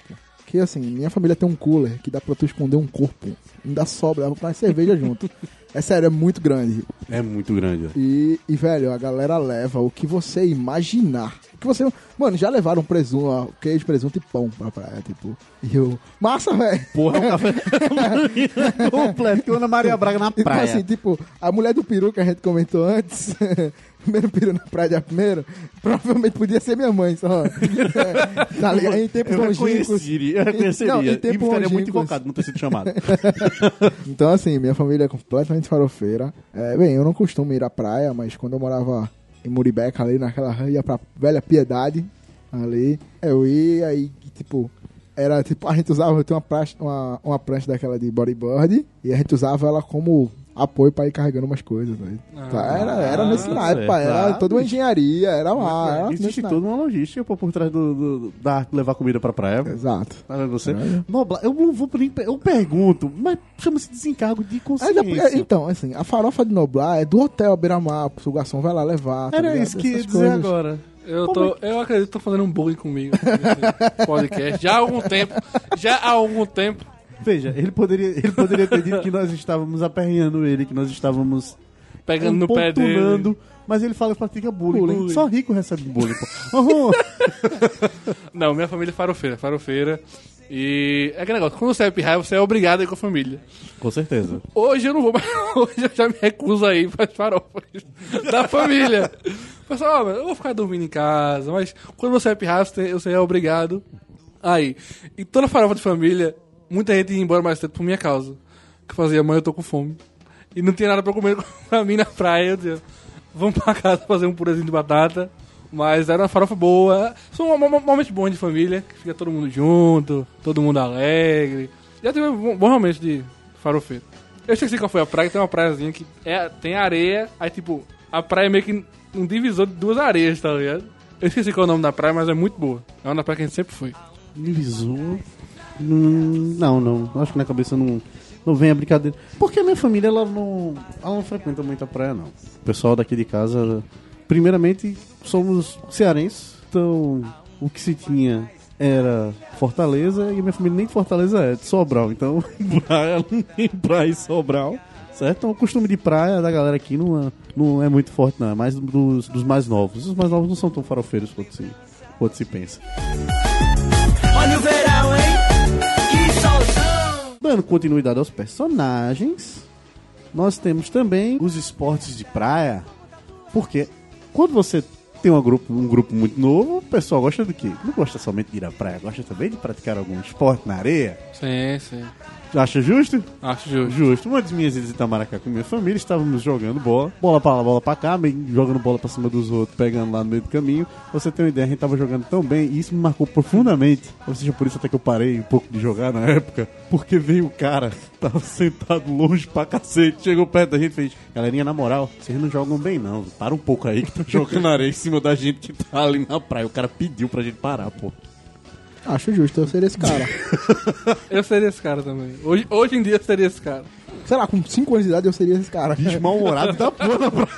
Que assim, minha família tem um cooler que dá pra tu esconder um corpo. Ainda sobra, dá pra cerveja junto. É sério, é muito grande. É muito grande. E, e, velho, a galera leva o que você imaginar. O que você. Mano, já levaram presunto, ó, queijo, presunto e pão pra praia, tipo. E eu. Massa, velho! Porra, <laughs> é um café completo que o Ana Maria Braga na Então, praia. assim, tipo, a mulher do peru que a gente comentou antes, <laughs> primeiro peru na praia de primeiro, provavelmente podia ser minha mãe, só. <laughs> É, tá ligado? Em tempos eu longínquos. eu reconheceria. Não, em e tempo ficaria muito longínquos. invocado não ter sido chamado. <laughs> Então, assim, minha família é completamente farofeira. É, bem, eu não costumo ir à praia, mas quando eu morava em Muribeca, ali naquela ia pra Velha Piedade, ali, eu ia e, tipo, era tipo, a gente usava, eu tenho uma prancha, uma, uma prancha daquela de bodyboard, e a gente usava ela como apoio pra ir carregando umas coisas, né? Ah, era, era nesse certo. naipe, pá, era Ah, toda uma engenharia, era lá, era Existe toda uma logística pô, por trás do, do- da arte de levar comida pra praia. Exato. Tá vendo você? Caralho. Noblar, eu não vou. Eu pergunto, mas chama-se desencargo de consciência. depois- então, assim, a farofa de Noblar é do hotel beira-mar, o garçom vai lá levar. tá Era ligado? isso que ia dizer coisas. agora. Eu, tô, eu acredito que tô fazendo um bullying comigo nesse podcast. Já há algum tempo. Já há algum tempo. Veja, ele poderia, ele poderia ter dito que nós estávamos aperreando ele, que nós estávamos Pegando no pé dele. Mas ele fala que pratica bullying. Bullying. Só rico recebe bullying, pô. Uhum. <laughs> Não, minha família é farofeira, farofeira. E é aquele negócio, quando você é pirraia, você é obrigado a ir com a família. Com certeza. Hoje eu não vou mais. <laughs> Hoje eu já me recuso a ir para as farofas da família. Pessoal, eu vou ficar dormindo em casa, mas quando você é pirraia, você, é obrigado a ir. E toda farofa de família, muita gente ia embora mais cedo por minha causa. Que fazia, mãe, eu tô com fome. E não tinha nada pra comer <laughs> pra mim na praia. Eu dizia, vamos pra casa fazer um purezinho de batata. Mas era uma farofa boa. São um mo- momentos bons de família, que fica todo mundo junto, todo mundo alegre. Já tive um bom, bom momento de farofeiro. Eu esqueci qual foi a praia, tem uma praiazinha que é, tem areia, aí tipo, a praia meio que um divisor de duas areias, tá ligado? Eu esqueci qual é o nome da praia, mas é muito boa. É uma praia que a gente sempre foi. Divisor. Hum, não, não. Acho que na cabeça não, não vem a brincadeira. Porque a minha família, ela não, ela não frequenta muito a praia, não. O pessoal daqui de casa, primeiramente, somos cearenses. Então, o que se tinha era Fortaleza e minha família nem de Fortaleza é, de Sobral. Então, <laughs> praia, <laughs> praia em Sobral. Certo? Então, o costume de praia da galera aqui não é, não é muito forte, não. É mais dos, dos mais novos. Os mais novos não são tão farofeiros quanto se, quanto se pensa. Olha o verão, hein? Que solzão! Dando continuidade aos personagens, nós temos também os esportes de praia. Porque quando você tem uma grupo, um grupo muito novo, o pessoal gosta do quê? Não gosta somente de ir à praia, gosta também de praticar algum esporte na areia. Sim, sim. Acha justo? Acho justo. Justo. Uma das minhas idas em Itamaracá com minha família, estávamos jogando bola, bola pra lá, bola pra cá, jogando bola pra cima dos outros, pegando lá no meio do caminho. Pra Você tem uma ideia, a gente tava jogando tão bem e isso me marcou profundamente. Ou seja, por isso até que eu parei um pouco de jogar na época, porque veio o cara, <laughs> tava sentado longe pra cacete, chegou perto da gente e fez: Galerinha, na moral, vocês não jogam bem não, para um pouco aí que tá <laughs> jogando areia em cima da gente que tá ali na praia. O cara pediu pra gente parar, pô. Acho justo, eu seria esse cara. <laughs> Eu seria esse cara também. Hoje, hoje em dia eu seria esse cara. Sei lá, com 5 anos de idade eu seria esse cara. Bicho mal-humorado da porra na praia,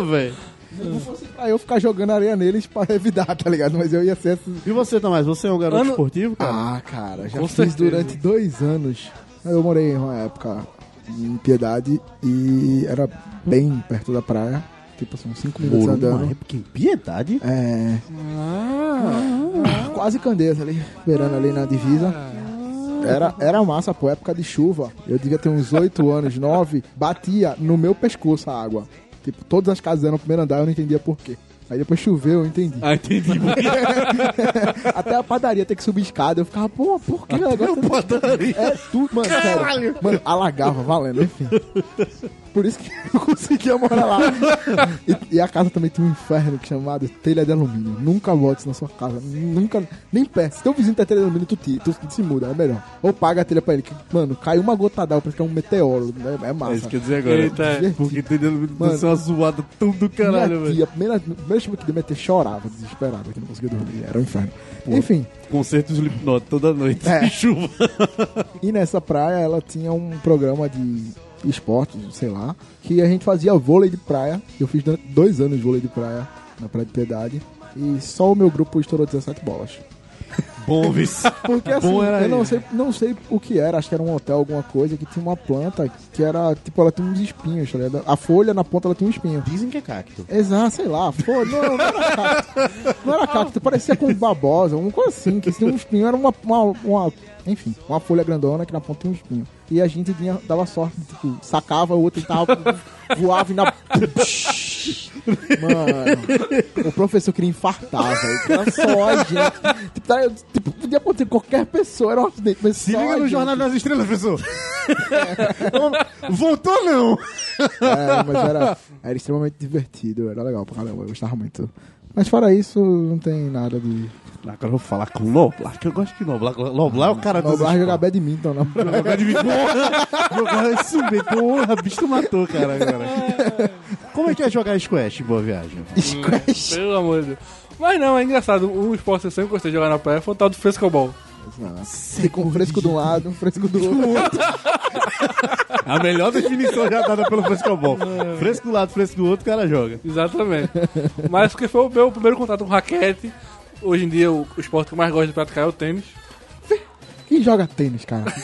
<laughs> velho. Se não fosse pra eu ficar jogando areia neles pra evitar, tá ligado? Mas eu ia ser assim. E você, Tomás, você é um garoto Ano- esportivo, cara? Ah, cara, já Com fiz certeza. durante dois anos. Eu morei em uma época em Piedade e era bem perto da praia. Tipo assim, uns 5 minutos andando. em piedade? É. Ah, Quase Candeias ali, beirando ali na divisa. Era, era massa, pô, época de chuva. Eu devia ter uns 8 anos, 9. Batia no meu pescoço a água. Tipo, todas as casas eram no primeiro andar, eu não entendia por quê. Aí depois choveu, eu entendi. Ah, entendi. <laughs> Até a padaria ter que subir escada. Eu ficava, pô, por que o negócio padaria. É tudo, mano, sério. Mano, alagava, valendo, enfim. Por isso que <laughs> eu conseguia morar lá. E, e a casa também tinha um inferno chamado telha de alumínio. Nunca bote na sua casa. Nunca, nem perto. Se teu vizinho tem telha de alumínio, tu, tira, tu se muda, é melhor. Ou paga a telha pra ele. Que, mano, cai uma gota d'água, parece que é um meteoro. É, é massa. É isso que eu dizer agora. Eita, é. Porque tem dentro Mano. uma zoada tão do caralho, velho. a primeira, chuva que deu, tia chorava, desesperada, que não conseguia dormir. Era um inferno. Enfim, Concerto de Slipknot toda noite. É. de <laughs> chuva. E nessa praia ela tinha um programa de esporte, sei lá, que a gente fazia vôlei de praia. Eu fiz durante dois anos vôlei de praia na Praia de Piedade. E só o meu grupo estourou 17 bolas. Bom, vice. <laughs> Porque assim, Bom era eu não sei, não sei o que era, acho que era um hotel, alguma coisa, que tinha uma planta que era, tipo, ela tinha uns espinhos, tá ligado? A folha na ponta ela tinha um espinho. Dizem que é cacto. Exato, sei lá, folha, não, não era cacto. Não era cacto, parecia com babosa, uma coisa assim, que tinha um espinho, era uma, uma, uma- enfim, uma folha grandona que na ponta tinha um espinho. E a gente tinha, dava sorte, tipo, sacava, o outro tentava, <laughs> voava e na... <laughs> Mano, o professor queria infartar, velho, era só a gente. Tipo, tá- tipo, podia acontecer com qualquer pessoa, era um acidente, mas Se liga no. Jornal das Estrelas, professor. Voltou não. É, mas era, era extremamente divertido, era legal pra caramba, eu gostava muito. Mas fora isso, não tem nada de. Agora eu vou falar com o Noblar, que eu gosto de Noblar. Noblar é o cara dos Noblar jogar esportes. badminton, não. Jogar de porra. <laughs> Jogar isso mesmo. Porra, bicho, matou, cara, agora. Como é que é jogar squash em Boa Viagem? <laughs> Squash. pelo amor de Deus. Mas não, é engraçado. Um esporte que eu sempre gostei de jogar na praia foi o tal do frescobol. Fica um fresco de um lado, um fresco do outro. A melhor definição já dada pelo frescobol. Fresco do lado, fresco do outro, o cara joga. Exatamente. Mas porque foi o meu primeiro contato com raquete. Hoje em dia o, o esporte que eu mais gosto de praticar é o tênis. Quem joga tênis, cara? <laughs>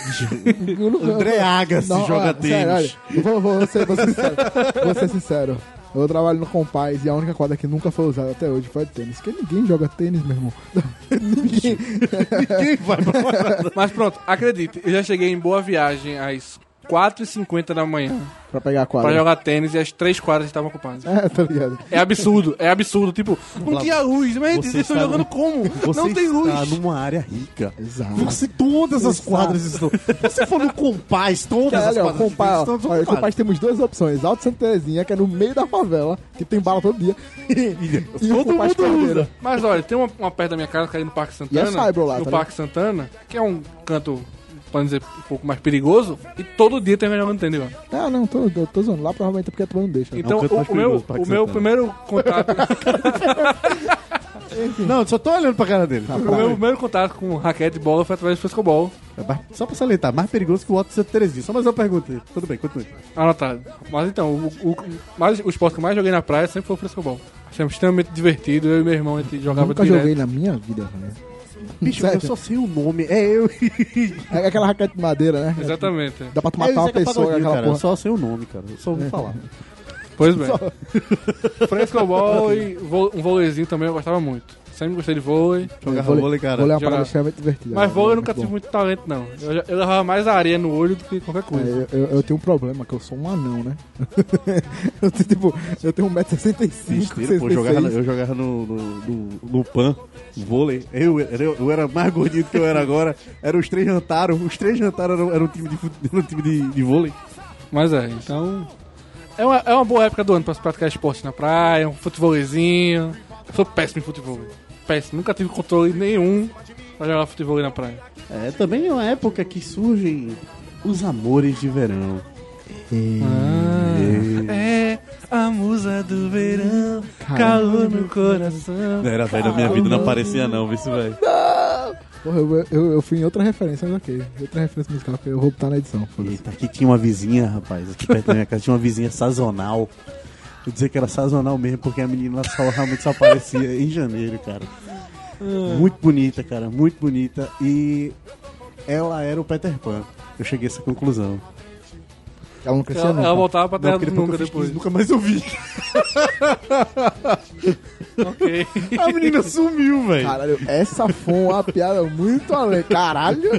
André Agassi Não, joga olha, sério, olha, tênis. vou, vou, ser, vou ser sincero. Vou ser sincero. Eu trabalho no Compaz e a única quadra que nunca foi usada até hoje foi tênis. Porque ninguém joga tênis, meu irmão. <laughs> ninguém. Quem vai pra <laughs> fora? Mas pronto, acredite, eu já cheguei em boa viagem às 4h50 da manhã pra pegar a pra quadra. jogar tênis e as três quadras estavam ocupadas. É, tá ligado? É absurdo, é absurdo. Tipo, não tinha luz, mas eles estão jogando como? Você não tem luz. está numa área rica. Exato. Você, todas as Exato. quadras estão. Você for no Compaz, todas as Olha, ó, quadras ó, estão olha, ocupadas. Compaz temos duas opções. Alto Santa Terezinha, que é no meio da favela, que tem bala todo dia. <laughs> e o Todo mundo usa. Mas olha, tem uma, uma perto da minha casa, que é no Parque Santana. E é lá, No tá Parque Santana, que é um canto, podemos dizer, um pouco mais perigoso. E todo dia tem jogando tênis lá. Ah, não, tô, tô, tô zoando. Lá provavelmente é porque a turma não deixa. Então, mais o, o meu, o meu Santana. primeiro contato. <laughs> Não, eu só tô olhando pra cara dele. Tá o meu primeiro contato com raquete e bola foi através do frescobol. É Só pra salientar, mais perigoso que o Otto Santa Terezinha. Só mais uma pergunta. aí. Tudo bem, continue. Anotado. Mas então, o, o, mais, o esporte que eu mais joguei na praia sempre foi o frescobol. Achei extremamente divertido. Eu e meu irmão a gente jogava Nunca direto. joguei na minha vida, velho. Bicho, Sério? eu só sei o nome. É eu. <laughs> É aquela raquete de madeira, né? Exatamente. Dá pra tu É matar o uma pessoa com Pagodinho, aquela cara. Eu porra. só sei o nome, cara. Eu só ouvi falar. Pois bem. Frescobol e um vôleizinho também eu gostava muito. Sempre gostei de vôlei. Jogava vôlei, cara. Vôlei é uma parada extremamente divertida. Mas É vôlei eu nunca tive muito talento, não. Eu, eu levava mais areia no olho do que qualquer coisa. É, eu, eu- eu tenho um problema, que eu sou um anão, né? <laughs> eu tenho, tipo, eu tenho 1,65m, Besteira, pô, eu jogava, eu jogava no, no, no, no PAN, vôlei. Eu, eu, eu era mais gordinho do que eu era agora. Eram os três jantaram. Os três jantaram eram, eram um time, de, um time de, de vôlei. Mas é, então. É uma, é uma boa época do ano pra se praticar esporte na praia, um futebolizinho. Eu sou péssimo em futebol. Péssimo. Nunca tive controle nenhum pra jogar futebol na praia. É, também é uma época que surgem os amores de verão. É a musa do verão, calor no coração. Não era velho da minha vida, não aparecia não, viu isso, velho. Porra, eu, eu, eu fui em outra referência, mas ok. Outra referência musical, que eu vou botar na edição. Eita, aqui tinha uma vizinha, rapaz, aqui perto da minha casa tinha uma vizinha sazonal. Vou dizer que era sazonal mesmo, porque a menina só realmente só aparecia em janeiro, cara. Muito bonita, cara, muito bonita. E ela era o Peter Pan. Eu cheguei a essa conclusão. Ela não crescia Ela, nunca. ela voltava pra terra do depois nunca que eu fiz <laughs> depois. 15, nunca mais ouvi. Ok. <laughs> A menina sumiu, velho. Caralho, essa foi uma piada muito além. Caralho.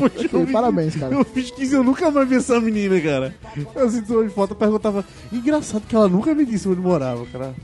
Ok, parabéns, cara. Eu fiz 15 eu nunca mais vi essa menina, cara. Eu sinto uma foto, perguntava. Engraçado que ela nunca me disse onde morava, cara.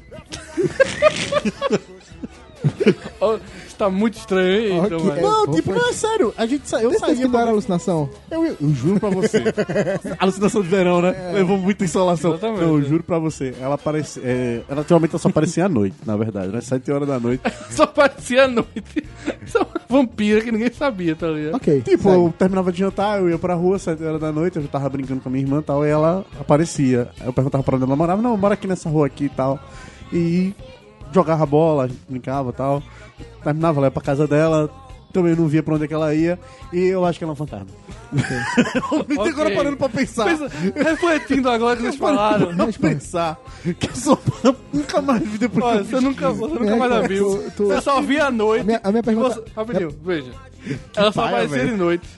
Isso tá muito estranho, hein? Ok. Então, Não, tipo, não é sério. A gente sa... eu saía que não era alucinação? Eu, eu juro pra você. <laughs> Alucinação de verão, né? Levou muita insolação. Exatamente. Eu juro pra você. Ela aparecia. É... Ela atualmente ela só aparecia à noite, na verdade, né? 7 horas da noite. <laughs> Só aparecia à noite. Só uma vampira que ninguém sabia, tá ligado? Ok. Tipo, segue. eu terminava de jantar, eu ia pra rua, 7 horas da noite, eu já tava brincando com a minha irmã e tal, e ela aparecia. Aí eu perguntava pra onde ela morava, não, mora aqui nessa rua aqui e tal. E jogava bola, brincava e tal. Terminava, ela ia pra casa dela, também não via pra onde é que ela ia, e eu acho que ela é um fantasma. <laughs> Me Ok. agora parando pra pensar. Pensa- refletindo agora que vocês falaram. Pra pensar que eu sou nunca mais vi depois Olha, você nunca, você nunca mais a viu. Tu- Você só via à noite. A minha, a minha pergunta... Você, rapidinho, veja. Ela só aparecia de noite.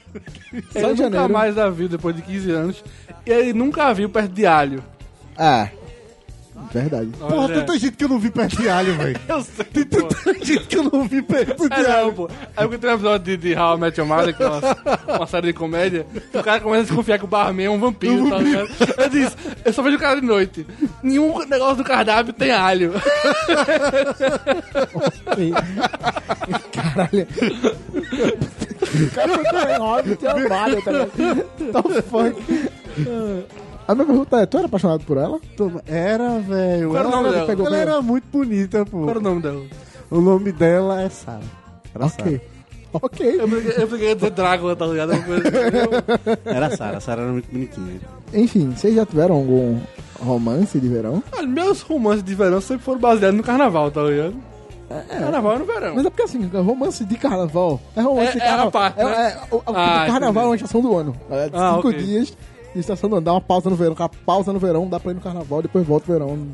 Só Ele nunca janeiro. mais a viu depois de 15 anos. E ele nunca viu perto de alho. Ah, verdade. Porra, Olha, tanta gente que eu não vi perto de alho, velho. <laughs> Eu sei, pô. Tanta gente que eu não vi perto de É não, alho. pô. É porque tem um episódio de, de How I Met Your Mother, que é uma, uma série de comédia, que o cara começa a desconfiar que o barman é um vampiro, tá ligado? Eu disse, eu só vejo o cara de noite. Nenhum negócio do cardápio tem alho. Caralho. O cara foi em Hobbit e Amalha, tá ligado? Tá fuck. A minha pergunta é, tu era apaixonado por ela? Era, velho. Qual era o Ela, nome dela? ela Pegou era muito bonita, pô. Qual era o nome dela? O nome dela é Sara. Era Ok. Ok. Eu pensei eu dizer Drácula, tá ligado? Sara. Era Sara. A Sara era muito bonitinha. Enfim, vocês já tiveram algum romance de verão? Olha, meus romances de verão sempre foram baseados no carnaval, tá ligado? Carnaval é no verão. Mas é porque assim, romance de carnaval é romance É- de é a carnaval. parte, é, né? é- o, o- o Ah, carnaval entendi. é uma estação do ano. É Ah, cinco ok. dias de estação do ano. Dá uma pausa no verão, com a pausa no verão, dá pra ir no carnaval, depois volta o verão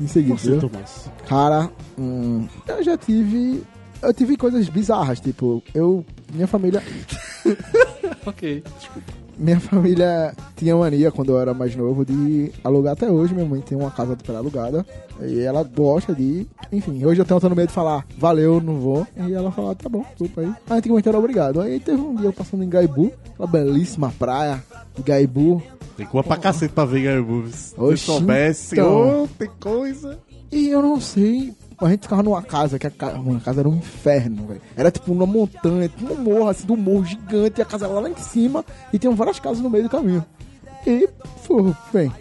em seguida. Você? Tomás. Cara, hum, eu já tive. Eu tive coisas bizarras, tipo, eu. Minha família. Ok. Minha família tinha mania, quando eu era mais novo, de alugar até hoje. Minha mãe tem uma casa pra alugada. E ela gosta de. Enfim, hoje eu tenho no medo de falar, valeu, não vou. E ela fala, tá bom, desculpa aí. Aí antigamente era obrigado. Aí teve um dia eu passando em Gaibu, aquela belíssima praia de Gaibu. Tem coisa pra cacete pra ver, Garbu. Se soubesse, então. ô, tem coisa. E eu não sei. A gente ficava numa casa, que a casa, mano, a casa era um inferno, velho. Era tipo numa montanha, tipo um morro, assim, um morro gigante, e a casa era lá em cima, e tinham várias casas no meio do caminho. E, pô, bem,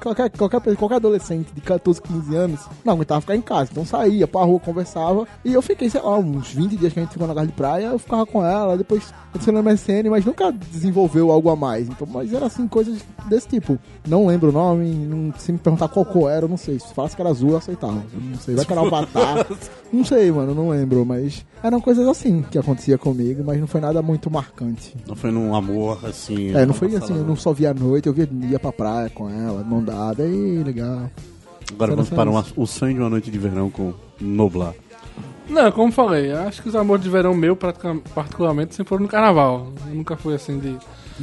qualquer, qualquer, qualquer adolescente de 14, 15 anos não aguentava ficar em casa. Então saía pra rua, conversava. E eu fiquei, sei lá, uns 20 dias que a gente ficou na casa de praia, eu ficava com ela, depois adicionei no MSN, mas nunca desenvolveu algo a mais. Então, mas era assim, coisas desse tipo. Não lembro o nome, não, se me perguntar qual cor era, eu não sei. Se falasse que era azul, eu aceitava. Eu não sei, vai que era avatar. não sei, mano, não lembro, mas eram coisas assim que acontecia comigo, mas não foi nada muito marcante. Não foi num amor, assim... É, não foi assim, eu não só via à noite, eu via, ia pra praia com ela, mão dada, e legal. Agora vamos para uma- o sonho de uma noite de verão com Noblar. Não, como falei, acho que os amores de verão meu, particularmente, sempre foram no carnaval. Eu nunca fui assim de.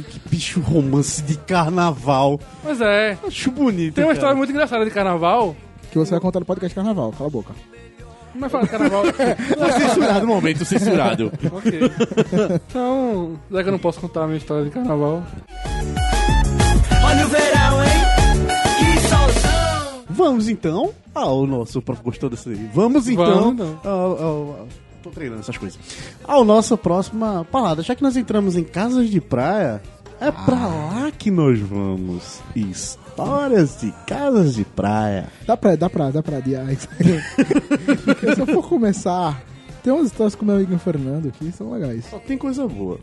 Que bicho romance de carnaval. Mas é. Acho bonito, Tem uma cara. história muito engraçada de carnaval. Que você vai contar no podcast carnaval, cala a boca. Mas fala de carnaval. <laughs> censurado, momento censurado. ok. Então, já que eu não posso contar a minha história de carnaval, Olha o verão, hein? Vamos então ao nosso. Gostou desse? Vamos então. Vamos, então. ao- ao- ao- tô treinando essas coisas. Ao nossa próxima parada. Já que nós entramos em casas de praia, é pra lá que nós vamos. Histórias de casas de praia. Dá pra, dá pra, dá pra adiar isso aí. Porque se eu for começar, tem umas histórias com meu amigo Fernando que são legais. Só tem coisa boa.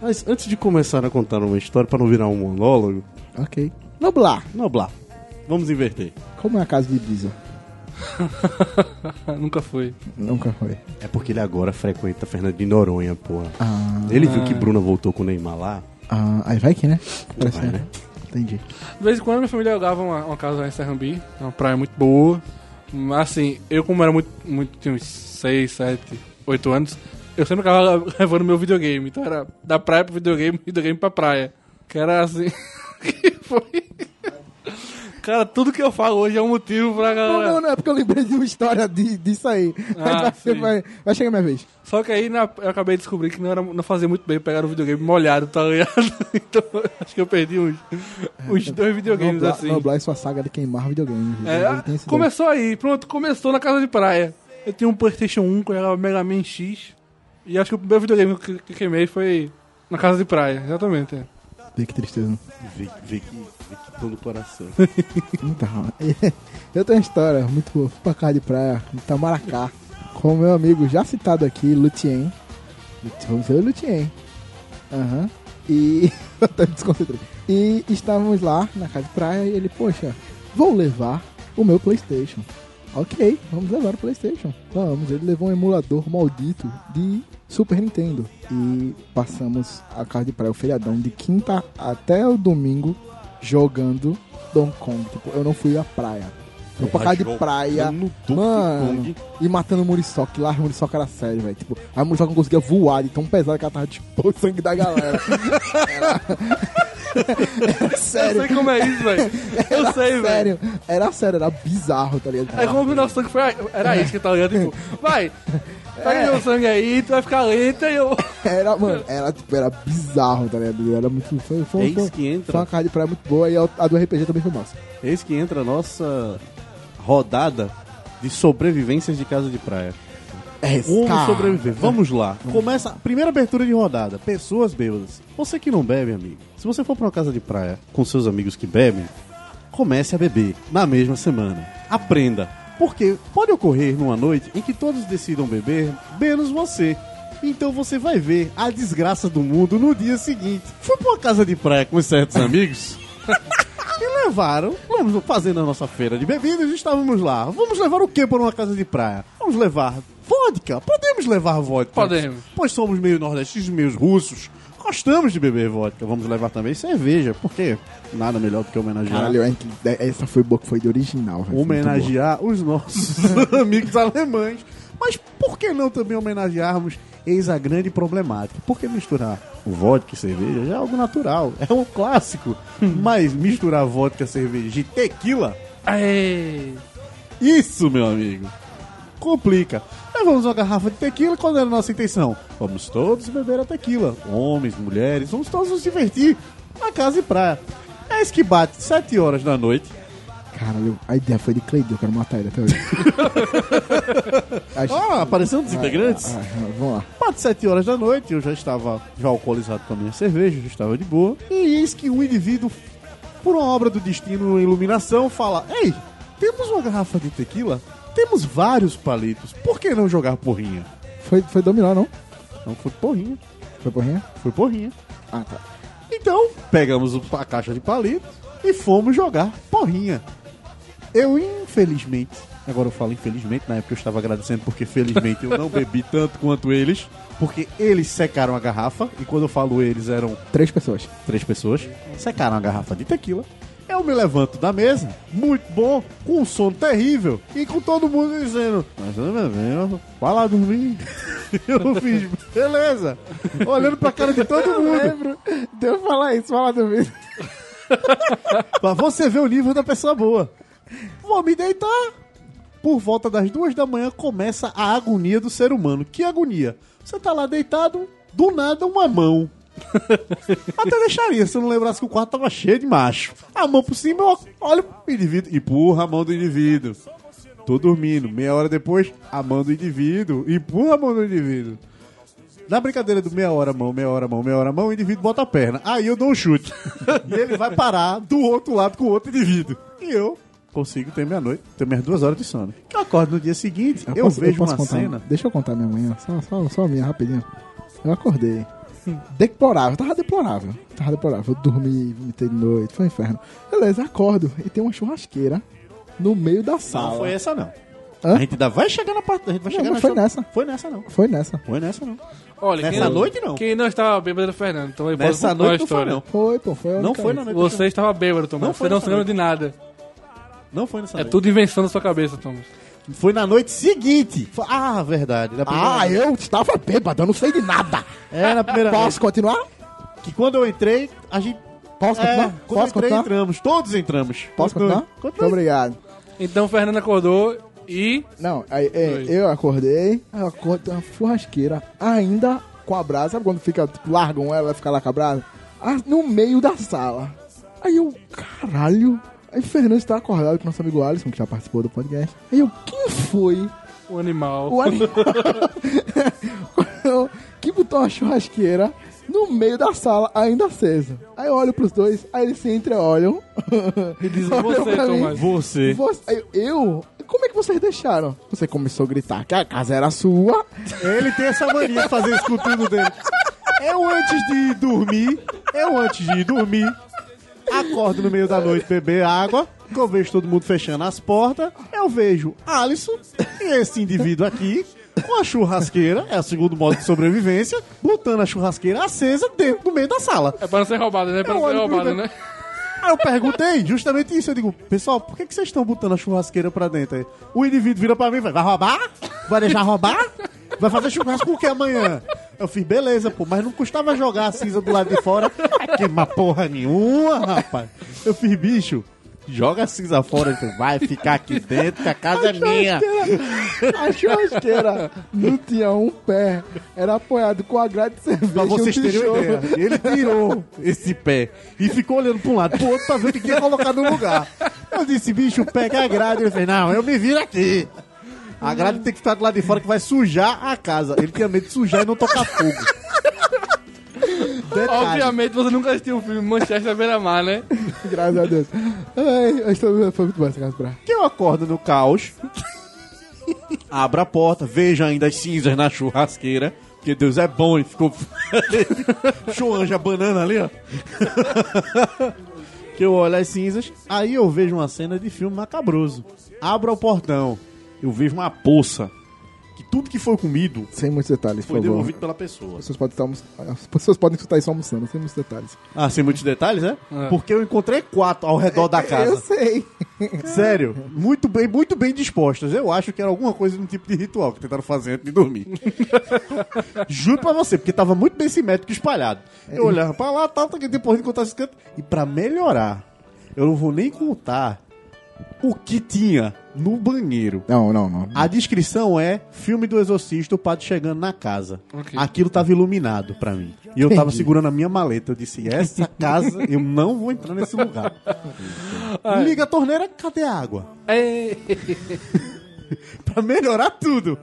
Mas antes de começar a contar uma história, pra não virar um monólogo, Ok. Noblar, noblar. Vamos inverter. como é a casa de Brisa? <laughs> nunca foi. Nunca foi. É porque ele agora frequenta Fernando de Noronha, porra. Ah, Ele viu que Bruna voltou com o Neymar lá. ah, aí vai que, né? Parece Vai, né? Entendi. De vez em quando minha família alugava uma, uma casa lá em Serrambi, é uma praia muito boa. Mas assim, eu como era muito, muito tinha uns 6, 7, 8 anos, eu sempre acabava levando meu videogame. Então era da praia pro videogame, videogame pra praia. Que era assim. <laughs> que foi. Cara, tudo que eu falo hoje é um motivo pra Não, galera. não, não, é porque eu lembrei de uma história de, disso aí. Ah, vai, sim. vai, vai chegar a minha vez. Só que aí na- eu acabei de descobrir que não, era, não fazia muito bem pegar o videogame molhado, tá ligado? <laughs> Então acho que eu perdi uns, uns dois videogames Noblar, assim. Noblar e sua saga de queimar videogames. É, Ele tem esse começou aí, pronto, começou na casa de praia. Eu tinha um Playstation 1 que jogava Mega Man X. E acho que o primeiro videogame que, que queimei foi na casa de praia, exatamente. é. Vê que tristeza. Vê, vê que, vê que no coração. <laughs> Então, eu tenho uma história muito boa. Fui pra casa de praia, em Itamaracá, com o meu amigo já citado aqui, Lutien. Vamos ver o Lutien. Aham. E. <laughs> eu até me. E estávamos lá na casa de praia e ele, poxa, vou levar o meu PlayStation. Ok, vamos levar o PlayStation. Vamos, ele levou um emulador maldito de Super Nintendo. E passamos a casa de praia, o feriadão, de quinta até o domingo, jogando Donkey Kong. Tipo, eu não fui à praia. Eu pra casa de praia. Mano, e matando o Muriçoca, lá o Muriçoca era sério, velho. Tipo, a Muriçoca não conseguia voar de tão pesado que ela tava tipo o sangue da galera. <laughs> Era, era sério. Eu sei como é isso, velho. Eu Era sei, velho. sério. Era sério, era bizarro, tá ligado? É como o nosso foi. Era isso que tá ligado? Tipo, vai, pega meu sangue aí, tu vai ficar lenta e eu. <laughs> Era, mano, era tipo, era bizarro, tá ligado? Era muito. Foi, foi, Eis foi, que foi entra, uma casa de praia muito boa e a a do RPG também foi massa. eis que entra a nossa rodada de sobrevivências de casa de praia. É, Como cara. sobreviver? Vamos lá. Começa a primeira abertura de rodada. Pessoas bêbadas. Você que não bebe, amigo. Se você for pra uma casa de praia com seus amigos que bebem, comece a beber na mesma semana. Aprenda. Porque pode ocorrer numa noite em que todos decidam beber, menos você. Então você vai ver a desgraça do mundo no dia seguinte. Fui pra uma casa de praia com certos <laughs> amigos. E levaram, vamos fazendo a nossa feira de bebidas, estávamos lá. Vamos levar o que para uma casa de praia? Vamos levar vodka? Podemos levar vodka? Podemos. Pois somos meio nordestinos, meio russos. Gostamos de beber vodka. Vamos levar também cerveja, porque nada melhor do que homenagear. Caralho, é que- essa foi boa que foi de original, boa. homenagear os nossos <laughs> amigos alemães. Mas por que não também homenagearmos eis a grande problemática? Porque misturar vodka e cerveja já é algo natural, é um clássico. Mas misturar vodka, cerveja e tequila, Aê. isso, meu amigo, complica. Levamos uma garrafa de tequila, qual era a nossa intenção? Vamos todos beber a tequila. Homens, mulheres, vamos todos nos divertir na casa e praia. Eis que bate 7 horas da noite. Caralho, a ideia foi de Cleiton, eu quero matar ele até hoje. <laughs> Acho- Ah, apareceram os integrantes? Ah, ah, vamos lá. Bate 7 horas da noite, eu já estava já alcoolizado com a minha cerveja, já estava de boa. E eis que um indivíduo, por uma obra do destino iluminação, fala: Ei, temos uma garrafa de tequila? Temos vários palitos, por que não jogar porrinha? Foi, foi dominar, não? Então foi porrinha, Foi porrinha? foi porrinha. Ah, tá. Então, pegamos a caixa de palitos e fomos jogar porrinha. Eu, infelizmente, agora eu falo infelizmente, na época eu estava agradecendo porque felizmente eu não <laughs> bebi tanto quanto eles, porque eles secaram a garrafa, e quando eu falo eles eram Três pessoas. três pessoas, secaram a garrafa de tequila. Eu me levanto da mesa, muito bom, com um sono terrível, e com todo mundo dizendo, mas não bebeu, vai lá dormir. <laughs> Eu fiz, beleza, olhando pra cara de todo mundo. Lembro. Deu eu falar isso, fala do vídeo. Pra você ver o nível da pessoa boa. Vou me deitar. Por volta das duas da manhã começa a agonia do ser humano. Que agonia? Você tá lá deitado, do nada uma mão. Até deixaria se eu não lembrasse que o quarto tava cheio de macho. A mão por cima, eu olho o indivíduo, empurra a mão do indivíduo. Tô dormindo. Meia hora depois, a mão do indivíduo, empurra a mão do indivíduo. Na brincadeira do meia hora mão, meia hora mão, meia hora mão, o indivíduo bota a perna. Aí eu dou um chute. e ele vai parar do outro lado com o outro indivíduo. E eu consigo ter minha noite, ter minhas duas horas de sono. Que eu acordo no dia seguinte, eu, posso- vejo posso uma contar, cena. Deixa eu contar minha manhã, só, só, só a minha, rapidinho. Eu acordei. Deplorável, tava deplorável. Tava deplorável. Eu dormi, vomitei de noite, foi um inferno. Beleza, acordo e tem uma churrasqueira no meio da sala. Não foi essa, não. Hã? A gente ainda vai chegar na parte. A gente vai Não, chegar não na foi chur- nessa. Foi nessa, não. Foi nessa. Foi nessa, não. Olha, Nessa quem não, noite, não. Quem não estava bêbado era o Fernando. Então ele Nessa noite não foi, não. Foi, pô, foi a Não foi na noite. Você estava bêbado, Thomas. Não Você foi não nessa se lembra de nada. Não foi nessa É noite. tudo invenção da sua cabeça, Thomas. Foi na noite seguinte. Foi- Ah, verdade. Na primeira Ah, vez. eu estava bêbado, eu não sei de nada. É, na primeira vez. Posso continuar? Que quando eu entrei, a gente. Posso É, continuar? quando Posso eu entrei, continuar? entramos. Todos entramos. Posso continuar? Muito obrigado. Então o Fernando acordou e. Não, aí, é, Oi. eu acordei, aí eu acordo uma churrasqueira, ainda com a brasa, sabe quando fica, tipo, largam ela, fica lá com a brasa? Ah, no meio da sala. Aí eu, caralho. Aí Fernando está acordado com nosso amigo Alisson, que já participou do podcast. Aí eu, quem foi O animal. o animal <laughs> que botou uma churrasqueira no meio da sala, ainda acesa? Aí eu olho pros dois, aí eles se entreolham. E diz Olham você, pra mim. Você. Você- aí eu? Como é que vocês deixaram? Você começou a gritar que a casa era sua. Ele tem essa mania de fazer isso com tudo dele. Eu antes de dormir, eu antes de dormir, acordo no meio da noite beber água, que eu vejo todo mundo fechando as portas, eu vejo Alisson e esse indivíduo aqui com a churrasqueira, é o segundo modo de sobrevivência, botando a churrasqueira acesa dentro do meio da sala. É não ser roubado, né? É Eu ser roubado, né? Aí eu perguntei justamente isso. Eu digo, pessoal, por que, que vocês estão botando a churrasqueira pra dentro aí? O indivíduo vira pra mim e vai, vai roubar? Vai deixar roubar? Vai fazer churrasco com o que amanhã? Eu fiz, beleza, pô, mas não custava jogar a cinza do lado de fora. Queimar porra nenhuma, rapaz. Eu fiz, bicho, joga a cinza fora. Ele falou, vai ficar aqui dentro que a casa é minha. A churrasqueira não tinha um pé. Era apoiado com a grade de cerveja. Pra vocês um terem uma ideia. Ele tirou esse pé e ficou olhando pra um lado pro outro pra ver o que que ia colocar no lugar. Eu disse, bicho, pega a grade. Ele fez, não, eu me viro aqui. A grade tem que ficar do lado de fora que vai sujar a casa. Ele tinha medo de sujar e não tocar fogo. <laughs> Detalhe. Obviamente você nunca assistiu o filme Manchester Beira-Mar, né? Graças a Deus. Ai, a história foi muito boa essa casa pra. que eu acordo no caos, abro a porta, vejo ainda as cinzas na churrasqueira, porque Deus é bom e ficou. <laughs> Chuanja banana ali, ó. <laughs> que eu olho as cinzas, aí eu vejo uma cena de filme macabroso. Abro o portão, eu vejo uma poça, que tudo que foi comido Sem muitos detalhes, foi devolvido pela pessoa. As pessoas podem estar, almo- as pessoas podem estar isso almoçando, sem muitos detalhes. Ah, sem muitos detalhes, né? É. Porque eu encontrei quatro ao redor da <laughs> Eu casa. sei. <laughs> Sério, muito bem, muito bem dispostas. Eu acho que era alguma coisa no tipo de ritual que tentaram fazer antes de dormir. <laughs> Juro pra você, porque tava muito bem simétrico e espalhado. Eu olhava pra lá, tal, que depois de contar esse canto. E pra melhorar, eu não vou nem contar o que tinha no banheiro. Não, não, não. A descrição é filme do exorcista, o padre chegando na casa. Ok. Aquilo tava iluminado pra mim. E eu tava segurando a minha maleta. Eu disse, essa casa, eu não vou entrar nesse lugar. Liga a torneira, cadê a água? É. <laughs> Pra melhorar tudo.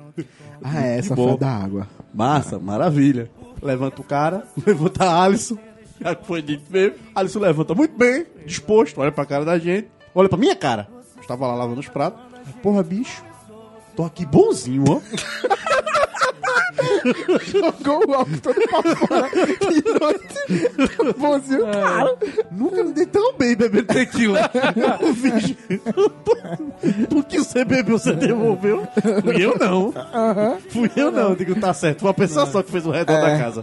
Ah, é, essa foi da água. Massa, maravilha. Levanta o cara, <laughs> levanta a Alisson. Já que foi dito mesmo. Alisson levanta muito bem, disposto, olha pra cara da gente. Olha pra minha cara. Estava lá lavando os pratos. Porra, bicho. Tô aqui bonzinho, ó. Jogou o álcool todo pra fora. Que noite. Bonzinho, cara. Nunca me dei tão bem bebendo tequila. Ô, bicho. O que você bebeu, você devolveu? Fui eu não. Fui eu não. Eu Digo, tá certo. Foi uma pessoa só que fez o redor da casa.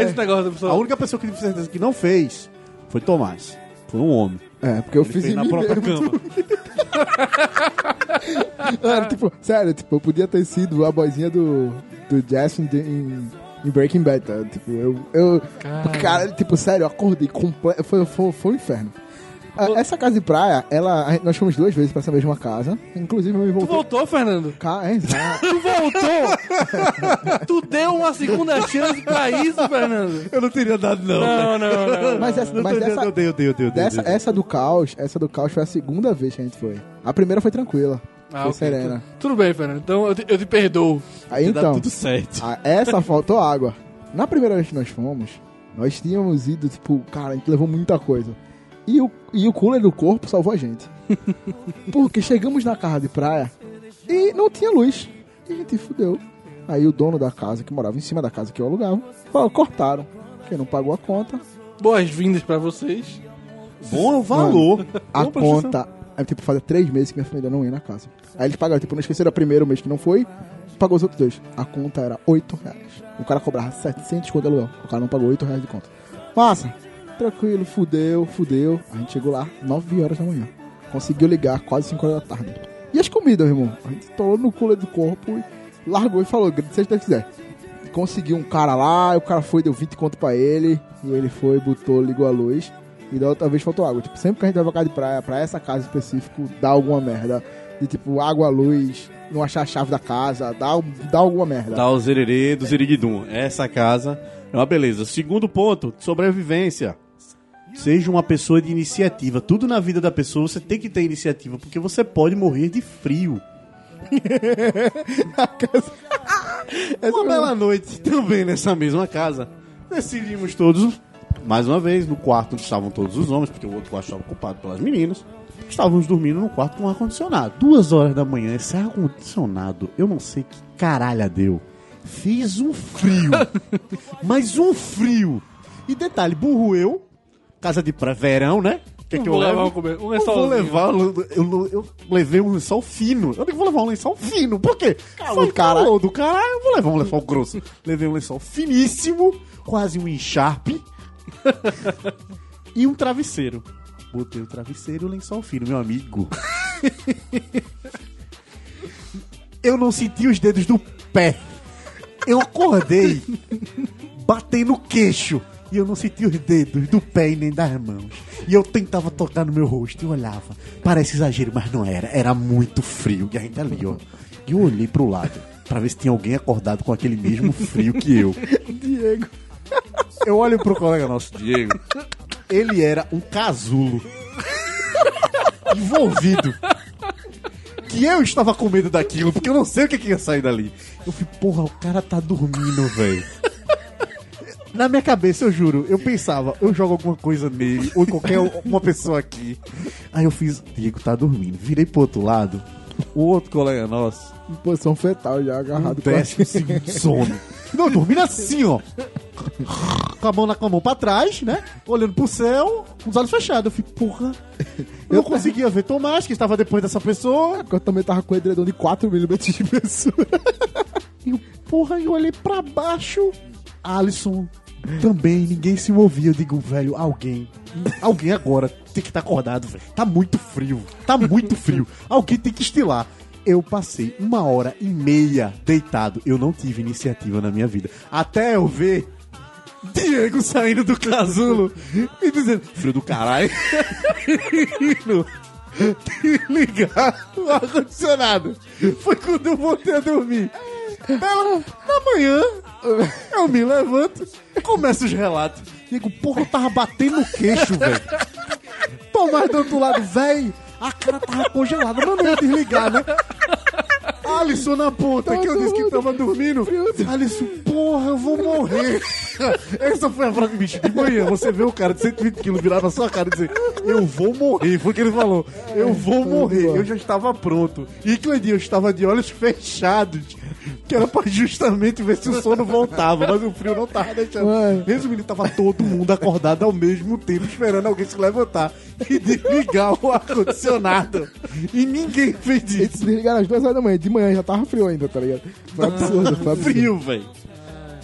Esse negócio da A pessoa. única pessoa que eu tive certeza que não fez foi Tomás. Foi um homem. É, porque eu Ele fiz fez em na mim própria mesmo. cama. <laughs> Tipo, sério, tipo, eu podia ter sido a boizinha do, do Jason de- em, em Breaking Bad, tá? Tipo, eu. eu Cara. cara, tipo, sério, eu acordei completo. Foi, foi, foi um inferno. A- essa casa de praia, ela, a nós fomos duas vezes pra essa mesma casa. Inclusive, eu me Tu voltei. voltou, Fernando? Ca- é, exato. Tu voltou! <laughs> tu deu uma segunda chance pra isso, Fernando? Eu não teria dado, não. Não, não, não. Mas essa, mas eu dei, essa, eu dei, eu dei, eu dei, eu dei. dessa, essa do caos, essa do caos foi a segunda vez que a gente foi. A primeira foi tranquila. Ah, foi ok. serena. Tu- Tudo bem, Fernando. Então eu te, eu te perdoo. Aí Dá então, tudo certo. a- essa faltou água. Na primeira vez que nós fomos, nós tínhamos ido, tipo, cara, a gente levou muita coisa. E o, e o cooler do corpo salvou a gente. <laughs> Porque chegamos na casa de praia e não tinha luz. E a gente fudeu. Aí o dono da casa, que morava em cima da casa que eu alugava, falou, cortaram. Quem não pagou a conta, Boas-vindas pra vocês. Bom é valor. a Bom, presta conta. Aí, tipo, fazia três meses que minha família não ia na casa. Aí eles pagaram, tipo, não esqueceram o primeiro mês que não foi, pagou os outros dois. A conta era 8 reais. O cara cobrava 700 conto de aluguel. O cara não pagou 8 reais de conta. Massa, tranquilo, fudeu, fudeu. A gente chegou lá 9 horas da manhã. Conseguiu ligar quase 5 horas da tarde. E as comidas, irmão? A gente torou no cooler do corpo e largou e falou, o que quiser. Conseguiu um cara lá, o cara foi, deu 20 conto pra ele. E ele foi, botou, ligou a luz. E da outra vez faltou água. Tipo, sempre que a gente vai pra casa de praia, pra essa casa específico, dá alguma merda. De tipo, água, luz, não achar a chave da casa, dá, dá alguma merda. Dá o zererê do ziriguidum. Essa casa é uma beleza. Segundo ponto, sobrevivência. Seja uma pessoa de iniciativa. Tudo na vida da pessoa você tem que ter iniciativa, porque você pode morrer de frio. <laughs> uma bela noite, também nessa mesma casa, decidimos todos, mais uma vez, no quarto onde estavam todos os homens, porque o outro quarto estava ocupado pelas meninas. Estávamos dormindo no quarto com ar-condicionado. Duas horas da manhã, esse ar-condicionado, eu não sei que caralho deu. Fez um frio. <laughs> mas um frio. E detalhe, burro eu, casa de praia, verão, né? O que, é que eu vou levar um um eu vou lençolzinho. levar, eu, eu- levei um lençol fino. Eu não vou levar um lençol fino, por quê? Calor Foi do caralho. calor do caralho, eu vou levar um lençol grosso. Levei um lençol finíssimo, quase um encharpe. <laughs> e um travesseiro. Botei o travesseiro e o lençol fino, meu amigo. <laughs> eu não senti os dedos do pé. Eu acordei, batei no queixo. E eu não senti os dedos do pé e nem das mãos. E eu tentava tocar no meu rosto e olhava. Parece exagero, mas não era. Era muito frio. E a gente ali, ó. E eu olhei pro lado pra ver se tinha alguém acordado com aquele mesmo frio que eu. <laughs> Diego. Eu olho pro colega nosso, Diego. Ele era um casulo. Envolvido. Que eu estava com medo daquilo, porque eu não sei o que, que ia sair dali. Eu fui, porra, o cara tá dormindo, velho. Na minha cabeça, eu juro, eu pensava, eu jogo alguma coisa nele, ou em qualquer <laughs> uma pessoa aqui. Aí eu fiz, Diego tá dormindo. Virei pro outro lado, o outro colega nosso, Em posição fetal já, agarrado com a- décimo segundo sono. Não, dormindo assim, ó. Com a mão, na, com a mão pra trás, né? Olhando pro céu, com os olhos fechados. Eu fiquei, porra. Eu não conseguia ver Tomás, que estava depois dessa pessoa. Eu também tava com o edredom de 4mm de <laughs> espessura. E eu, porra, eu olhei pra baixo. Alisson também, ninguém se movia. Eu digo, velho, alguém. Alguém agora tem que estar acordado, velho. Tá muito frio. Tá muito frio. Alguém tem que estilar. Eu passei uma hora e meia deitado. Eu não tive iniciativa na minha vida. Até eu ver Diego saindo do casulo e dizendo: Frio do caralho. <laughs> Ligar o ar-condicionado. Foi quando eu voltei a dormir. Ela, na manhã, eu me levanto, começo os relatos. Digo, porra, eu tava batendo no queixo, velho. Tomás do outro lado, velho, a cara tava congelada, mas não ia desligar, né? Alisson na ponta, que eu disse que tava dormindo. Alisson, porra, eu vou morrer. <laughs> Essa foi a frase, bicho, de manhã. Você vê o cara de 120 quilos virar na sua cara e dizer, eu vou morrer. Foi o que ele falou. Eu vou morrer. Eu já estava pronto. E Cleitinho, eu estava de olhos <laughs> fechados. <laughs> Que era pra justamente ver se o sono voltava, mas o frio não tava deixando. Ué. Resumindo, tava todo mundo acordado ao mesmo tempo, esperando alguém se levantar e desligar o ar-condicionado. E ninguém fez Eles isso. se desligaram às duas horas da manhã. De manhã já tava frio ainda, tá ligado? Foi absurdo, foi absurdo. Frio, velho.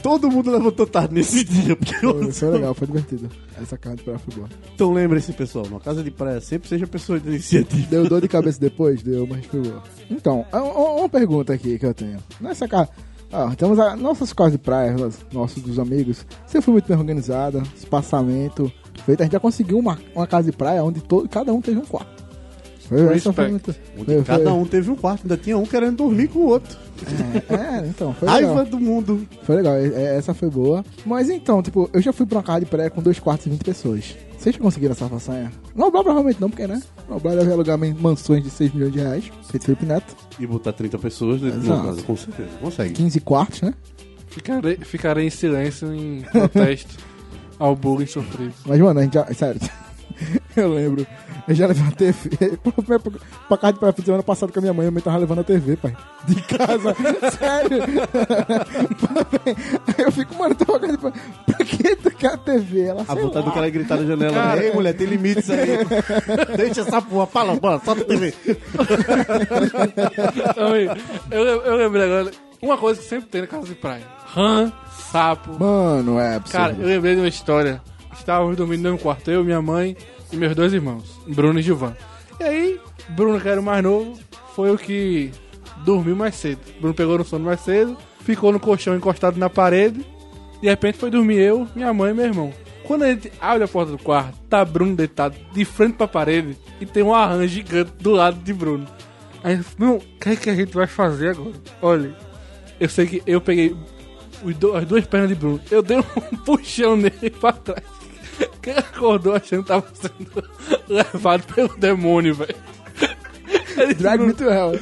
Todo mundo levantou tarde nesse <laughs> dia. Porque Foi, eu... foi legal, foi divertido. Essa casa de praia foi boa. Então lembre-se, pessoal, numa casa de praia sempre seja pessoa de iniciativa. Deu dor de cabeça depois? Deu, mas foi boa. Então, é uma, uma pergunta aqui que eu tenho. Nessa casa. Ah, temos a nossas casas de praia, nossos dos amigos. Você foi muito bem organizada, espaçamento, perfeito. A gente já conseguiu uma, uma casa de praia onde todo, cada um teve um quarto. Foi, essa foi Respect. muito, Onde foi- cada foi- um teve um quarto, ainda tinha um querendo dormir com o outro. É, é, então, foi legal. Raiva do mundo. Foi legal, é- é- essa foi boa. Mas então, tipo, eu já fui pra uma casa de praia com dois quartos e 20 pessoas. Vocês já conseguiram essa façanha? Noblar provavelmente não, porque, né? Noblar deve alugar mansões de 6 milhões de reais, feito Felipe Neto. E botar 30 pessoas dentro de uma casa, com certeza. Consegue. 15 quartos, né? Ficarei, ficarei em silêncio em protesto ao bullying sofrido. Mas, mano, a gente já. Sério. <laughs> Eu lembro. Eu já levei uma TV. Pra, pra, pra casa de de semana passado com a minha mãe, a mãe tava levando a TV, pai. De casa. <laughs> Sério. <laughs> Aí eu fico, mano, tava casa de praia. Pra que tu quer a TV? Ela A vontade do cara gritar na janela. Cara, Ei, mulher, tem limites aí. Deixa essa porra. Fala, bora, solta a TV. Eu, eu, eu lembrei agora, uma coisa que sempre tem na casa de praia: rã, sapo. Mano, é absurdo. Cara, eu lembrei de uma história. Estávamos dormindo no mesmo quarto, eu, minha mãe e meus dois irmãos, Bruno e Gilvan. E aí, Bruno, que era o mais novo, foi o que dormiu mais cedo. Bruno pegou no sono mais cedo, ficou no colchão encostado na parede. De repente foi dormir eu, minha mãe e meu irmão. Quando a gente abre a porta do quarto, tá Bruno deitado de frente pra parede e tem um arranjo gigante do lado de Bruno. Aí, não, o que é que a gente vai fazer agora? Olha, eu sei que eu peguei as duas pernas de Bruno. Eu dei um <laughs> puxão nele pra trás. <laughs> Quem acordou achando que tava sendo levado pelo demônio, velho. Ele Drag me to hell.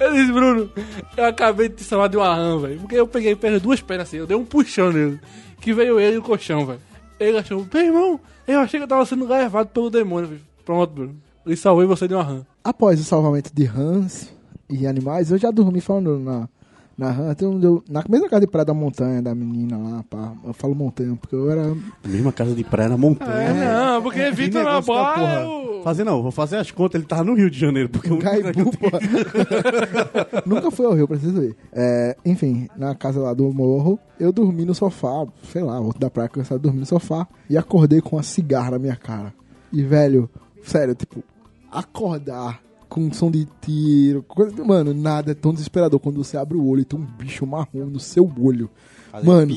ele disse, Bruno, eu acabei de te chamar de uma rã, velho. Porque eu peguei pernas, duas pernas assim, eu dei um puxão nele. Que veio ele e o colchão, velho. Ele achou, meu irmão, eu achei que eu tava sendo levado pelo demônio, velho. Pronto, Bruno. E salvei você de uma rã. Após o salvamento de rãs e animais, eu já dormi falando na, na um, eu- na mesma casa de praia da montanha, da menina lá, pá. Eu falo montanha, porque eu era. Mesma casa de praia na montanha. É, não, porque Que Vitor na negócio da bola. porra. eu- Fazer não, vou fazer as contas. Ele tava no Rio de Janeiro. Porque o Gaibu, pô. <laughs> Nunca fui ao Rio, preciso ir. É, enfim, na casa lá do morro, eu dormi no sofá, sei lá, outro da praia, a dormir no sofá e acordei com uma cigarra na minha cara. E, velho, sério, tipo, acordar com um som de tiro, coisa, mano, nada é tão desesperador quando você abre o olho e tem um bicho marrom no seu olho. Mano,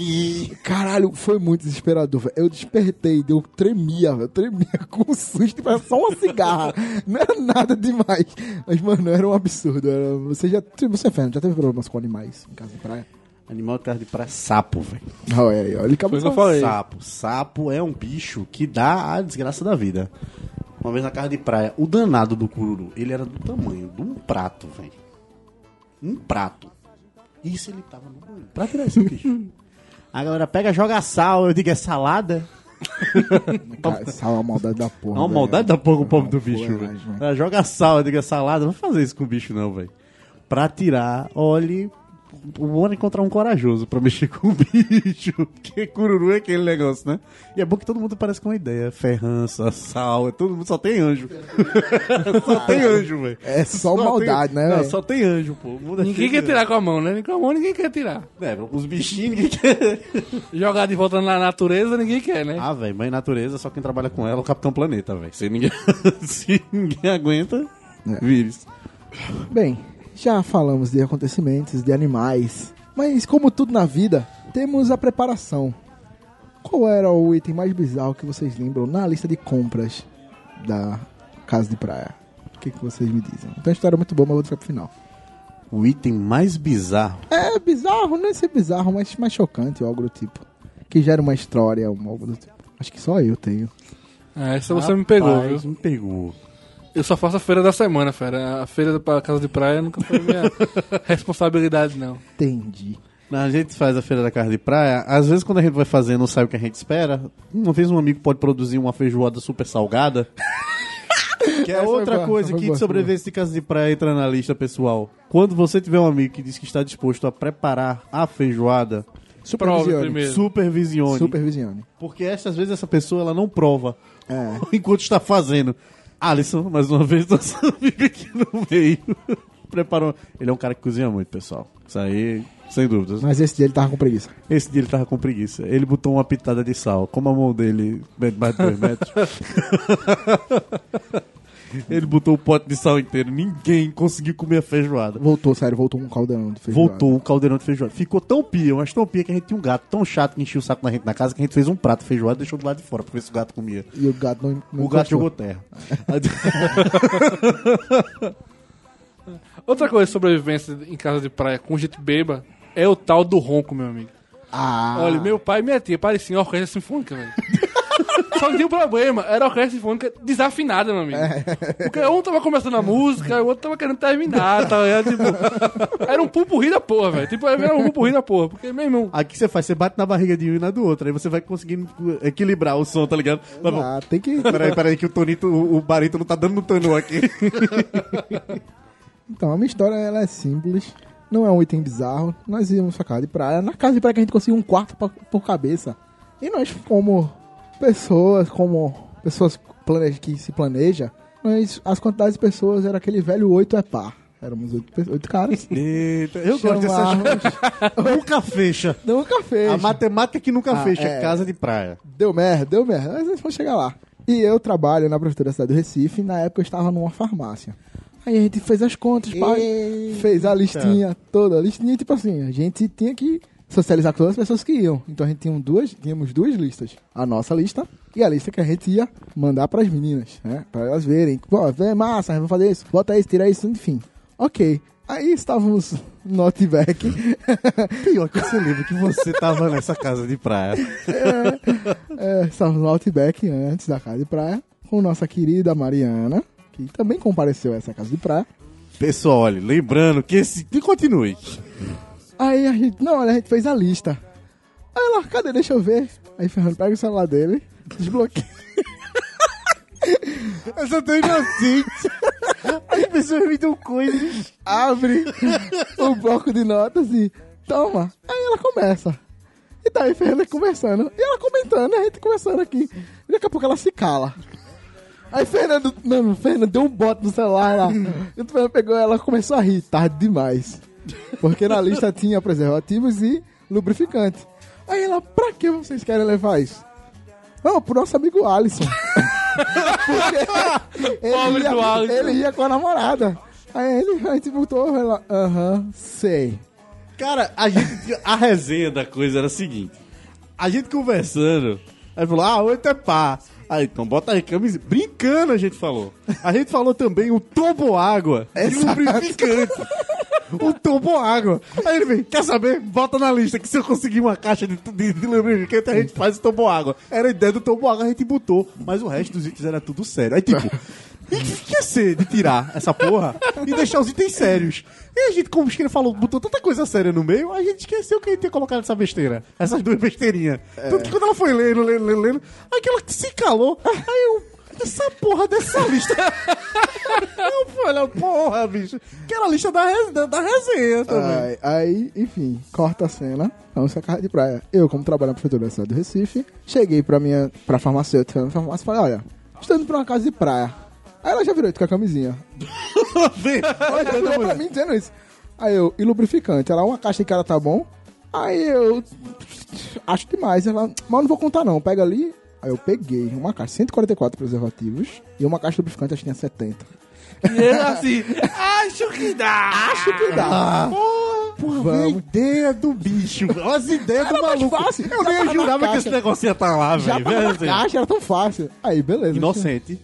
caralho, foi muito desesperador, velho. Eu despertei, eu tremia, velho. Eu tremia <laughs> com susto, era só uma cigarra. Não era nada demais. Mas, mano, era um absurdo. Era... Você já. Você, Fernando, já teve problemas com animais em casa de praia? Animal de casa de praia é sapo, velho. Olha aí, olha. Ele acabou de falei. Sapo. Sapo é um bicho que dá a desgraça da vida. Uma vez na casa de praia, o danado do cururu, ele era do tamanho de um prato, velho. Um prato. Isso ele tava no banho. Pra tirar esse bicho. <laughs> A galera pega, joga sal, eu digo, é salada? <laughs> Cara, essa é uma maldade da porra. É uma velho. maldade da porra o pobre do Não, bicho, velho. Joga sal, eu digo, é salada. Não vai fazer isso com o bicho, não, velho. Pra tirar, olhe. O bom é encontrar um corajoso pra mexer com o bicho. <laughs> Porque cururu é aquele negócio, né? E é bom que todo mundo parece com uma ideia. Ferrança, sal, é todo mundo só tem anjo. <laughs> só tem anjo, velho. É só maldade, tem, né, Não, só tem anjo, pô. É Ninguém cheio quer tirar com a mão, né? Com a mão ninguém quer tirar. É, os bichinhos ninguém quer. <laughs> Jogar de volta na natureza ninguém quer, né? Ah, velho, mãe natureza, só quem trabalha com ela é o Capitão Planeta, velho. Se ninguém, se ninguém aguenta, É. vírus. Bem, já falamos de acontecimentos, de animais. Mas, como tudo na vida, temos a preparação. Qual era o item mais bizarro que vocês lembram na lista de compras da casa de praia? O que, que vocês me dizem? Então, a história é muito boa, mas vou deixar pro final. O item mais bizarro. É bizarro, não é ser bizarro, mas mais chocante ou algo do tipo. Que gera uma história, um algo do tipo. Acho que só eu tenho. É, essa você me pegou, Rapaz, viu? Me pegou. Eu só faço a feira da semana, fera. A feira pra casa de praia nunca foi minha <laughs> responsabilidade, não. Entendi. A gente faz a feira da casa de praia. Às vezes, quando a gente vai fazer não sabe o que a gente espera. Uma vez um amigo pode produzir uma feijoada super salgada. <laughs> que é Essa outra boa, coisa que sobrevivência de casa de praia entra na lista, pessoal. Quando você tiver um amigo que diz que está disposto a preparar a feijoada, Supervisione. supervisione. Supervisione. Porque estas vezes essa pessoa ela não prova É. <laughs> enquanto está fazendo. Alisson, mais uma vez, <laughs> nosso amigo aqui no meio. Preparou. Ele é um cara que cozinha muito, pessoal. Isso aí, sem dúvidas. Mas esse dia ele tava com preguiça. Esse dia ele tava com preguiça. Ele botou uma pitada de sal. Como a mão dele mede mais de 2 metros. <laughs> <laughs> Ele botou o pote de sal inteiro. Ninguém conseguiu comer a feijoada. Voltou, sério, voltou um caldeirão de feijoada. Voltou o caldeirão de feijoada. Ficou tão pia, mas tão pia que a gente tinha um gato tão chato que enchia o saco da gente na casa que a gente fez um prato de feijoada e deixou do lado de fora pra ver se o gato comia. E o gato não, não o gato encostou. jogou terra. <laughs> Outra coisa de sobrevivência em casa de praia com gente beba é o tal do ronco, meu amigo. Ah, Olha, meu pai e minha tia pareciam orquestra sinfônica, velho. <laughs> Só que tinha um problema, era a orquestra sinfônica desafinada, meu amigo. Porque um tava começando a música, o outro tava querendo terminar, tá ligado? Tipo, era um pupurri da porra, velho. Tipo, era um pupurri da porra. Porque, meu irmão, Aqui você faz, você bate na barriga de um e na do outro. Aí você vai conseguindo equilibrar o som, tá ligado? Bom, ah, tem que... Peraí, peraí, que o Tonito, o, o barítono tá dando no tanu aqui. <laughs> Então, a minha história ela é simples. Não é um item bizarro. Nós íamos pra casa de praia. Na casa de praia que a gente conseguiu um quarto pra- por cabeça. E nós, como pessoas, como pessoas planeja, que se planeja, nós, as quantidades de pessoas era aquele velho oito é par. Éramos oito, oito caras. <laughs> Eita, eu gosto dessas Chamávamos- Nunca fecha. Nunca fez. A matemática que nunca Ah, fecha, é. casa de praia. Deu merda, deu merda. Mas nós vamos chegar lá. E eu trabalho na prefeitura da cidade do Recife. Na época eu estava numa farmácia. Aí a gente fez as contas, pai. Fez a listinha toda. A listinha, tipo assim, a gente tinha que socializar com todas as pessoas que iam. Então a gente tinha duas, tínhamos duas listas. A nossa lista e a lista que a gente ia mandar pras meninas, né? Pra elas verem. Pô, vem massa, vamos fazer isso. Bota isso, tira isso, enfim. Ok. Aí estávamos no Outback. <laughs> Pior que você lembra que você tava nessa casa de praia. É, estávamos no Outback antes da casa de praia com nossa querida Mariana, que também compareceu a essa casa de praia. Pessoal, olha, lembrando que esse. E continue. Aí a gente, não, olha, a gente fez a lista. Aí ela, cadê? Deixa eu ver. Aí Fernando pega o celular dele, desbloqueia. <laughs> Eu sou tão inocente. As pessoas me dão coisas. abre o bloco de notas e toma. Aí ela começa. E daí Fernanda conversando. E ela comentando, a gente conversando aqui. E daqui a pouco ela se cala. Aí Fernando, mano, Fernando deu um bote no celular lá. <laughs> E o Fernando pegou ela começou a rir, tarde demais. Porque na lista tinha preservativos e lubrificante. Aí ela, pra que vocês querem levar isso? Não, pro nosso amigo Alisson. <laughs> Ele, Pobre do ia, Alisson. ele ia com a namorada. Aí ele, a gente botou ela, aham, sei. Cara, a gente. A resenha da coisa era a seguinte: a gente conversando, aí falou, ah, oito é pá. Aí, então bota aí camisa. Brincando, a gente falou. A gente falou também o tombo água e lubrificante. O tombo água. Aí ele vem, quer saber? Bota na lista que se eu conseguir uma caixa de, de, de lubrificante, a gente faz o tombo água. Era a ideia do tombo água, a gente botou. Mas o resto dos itens era tudo sério. Aí, tipo, esquecer de tirar essa porra e deixar os itens sérios. E a gente, como o Esquina falou, botou tanta coisa séria no meio, a gente esqueceu que a gente ia colocar essa besteira. Essas duas besteirinhas. Tanto que quando ela foi lendo, lendo, lendo, lendo, aquela que se calou. Aí eu. Essa porra dessa <laughs> lista. eu falei, porra, bicho. Que era a lista da, res- da, da resenha também. Aí, aí, enfim, corta a cena. Vamos pra casa de praia. Eu, como trabalho na prefeitura da cidade do Recife, cheguei pra minha pra farmacêutica na farmácia e falei, olha, estou indo pra uma casa de praia. Aí ela já virou com a camisinha. <laughs> Ela já virou pra mim dizendo isso. Aí eu, e lubrificante? Ela, uma caixa de cara tá bom? Aí eu, acho demais. Ela, mas não vou contar não, pega ali. Aí eu peguei uma caixa, 144 preservativos e uma caixa de lubrificante, acho que tinha 70. e ele assim, acho que dá. Acho que dá. Porra, Vamos. a ideia do bicho. Olha as ideias do maluco. fácil. Eu Já nem jurava que esse negócio ia estar lá, Já velho. tava na caixa, era tão fácil. Aí, beleza. Inocente.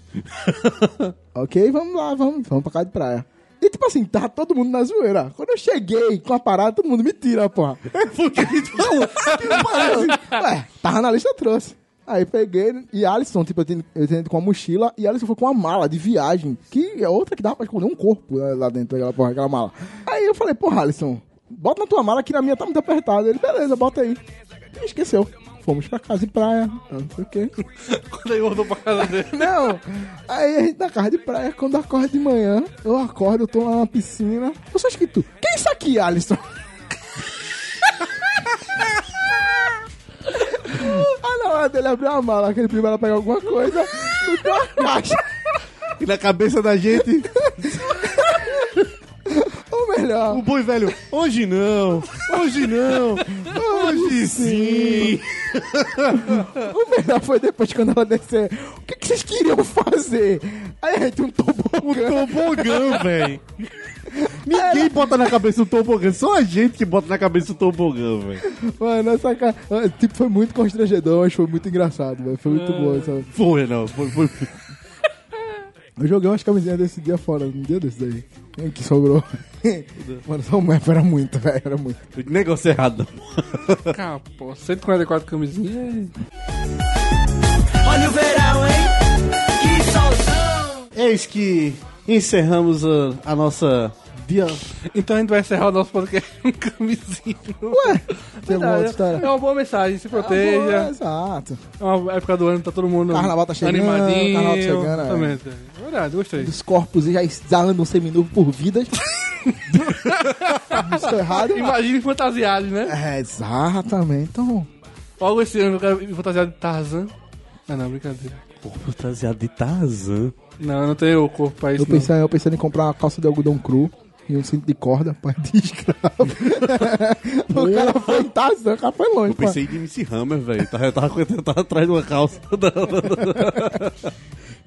Ok, vamos lá, vamos, vamos pra casa de praia. E tipo assim, tava todo mundo na zoeira. Quando eu cheguei com a parada, todo mundo me tira, porra. <laughs> Porque. Que parece. Ué, tava na lista, eu trouxe. Aí peguei, e Alisson, tipo, eu tenho com uma mochila, e Alisson foi com uma mala de viagem, que é outra que dava pra esconder um corpo né, lá dentro daquela porra, aquela mala. Aí eu falei, porra, Alisson, bota na tua mala que na minha tá muito apertada. Ele, beleza, bota aí. E esqueceu. Fomos pra casa de praia, não sei o quê. <laughs> Quando ele voltou pra casa dele. <laughs> Não, aí a gente na casa de praia, quando acorda de manhã, eu acordo, eu tô lá na piscina. Eu sou escrito, que é isso aqui, Alisson? <laughs> na hora dele abrir a mala, aquele primeiro a pegar alguma coisa, deu uma caixa. E na cabeça da gente, Ou melhor, o boi velho, hoje não, hoje não, hoje sim. o melhor foi depois quando ela descer. O que, que vocês queriam fazer? Aí a gente um tobogã. Tobogã, velho. <laughs> Ninguém bota na cabeça o tobogã, só a gente que bota na cabeça o tobogã, velho. Mano, essa cara. ah, Tipo, foi muito constrangedor, mas foi muito engraçado, velho. Foi muito bom, sabe? Foi, não, foi, foi. <laughs> Eu joguei umas camisinhas desse dia fora, um dia desse daí. Que sobrou. <laughs> Mano, só um era muito, velho. Era muito. Negócio errado. Cara, pô, 144 camisinhas. Olha o verão, hein? Que solzão! Eis que encerramos a, a nossa. Então a gente vai encerrar o nosso podcast com <laughs> camisinha. Ué, tem alguma outra É história? uma boa mensagem, se Ah, boa, proteja. exato. É uma época do ano, tá todo mundo Carnaval tá chegando, animadinho. carnaval tá chegando, é. Exatamente. É verdade, gostei. Os corpos já exalam seminu por vidas. <laughs> Isso tá errado. Imagine fantasiados, né? É, exatamente. Então, Logo esse ano eu quero ir fantasiado de Tarzan. Ah, não, brincadeira. Corpo fantasiado de Tarzan. Não, eu não tenho o corpo pra isso. eu pensei, eu pensei em comprar uma calça de algodão cru e um cinto de corda pra <laughs> de escravo. o cara foi em Tarzan, o cara foi longe. Eu pensei em MC Hammer, velho. Eu tava, eu tava, atrás de uma calça. <laughs>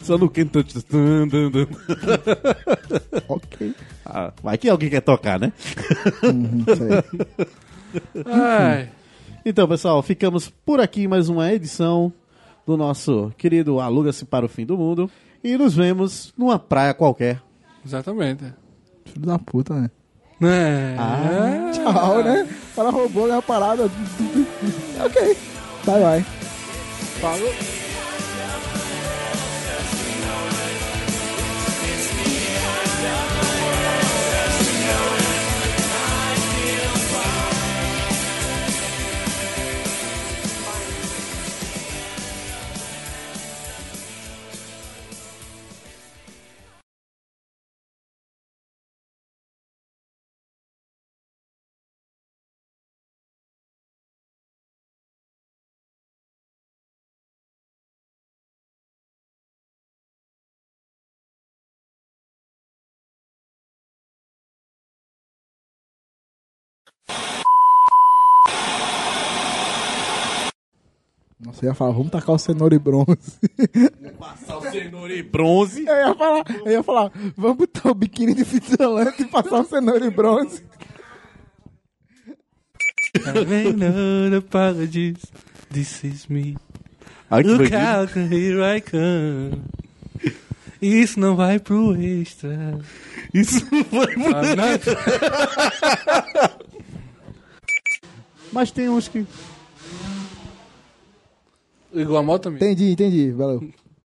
Só no Kentucky. Ok. Ah, vai que alguém quer tocar, né? Uhum, sei. Ai, Então, pessoal, ficamos por aqui em mais uma edição do nosso querido Aluga-se para o Fim do Mundo. E nos vemos numa praia qualquer. exatamente. Filho da puta, né? É. Tchau, né? O cara roubou né, a parada. <laughs> ok. Bye, bye. Falou. Eu ia falar, vamos tacar o cenoura e bronze. Passar o cenoura e bronze. Eu ia falar, eu ia falar, vamos botar o biquíni de fitzolante e passar o cenoura e bronze. Ain't no apologies. This is me. Ai, que Look out, here I come. Isso não vai pro extra. Isso foi muito. Ah, não. Mas tem uns que. Igual a moto também. Entendi, entendi. Valeu.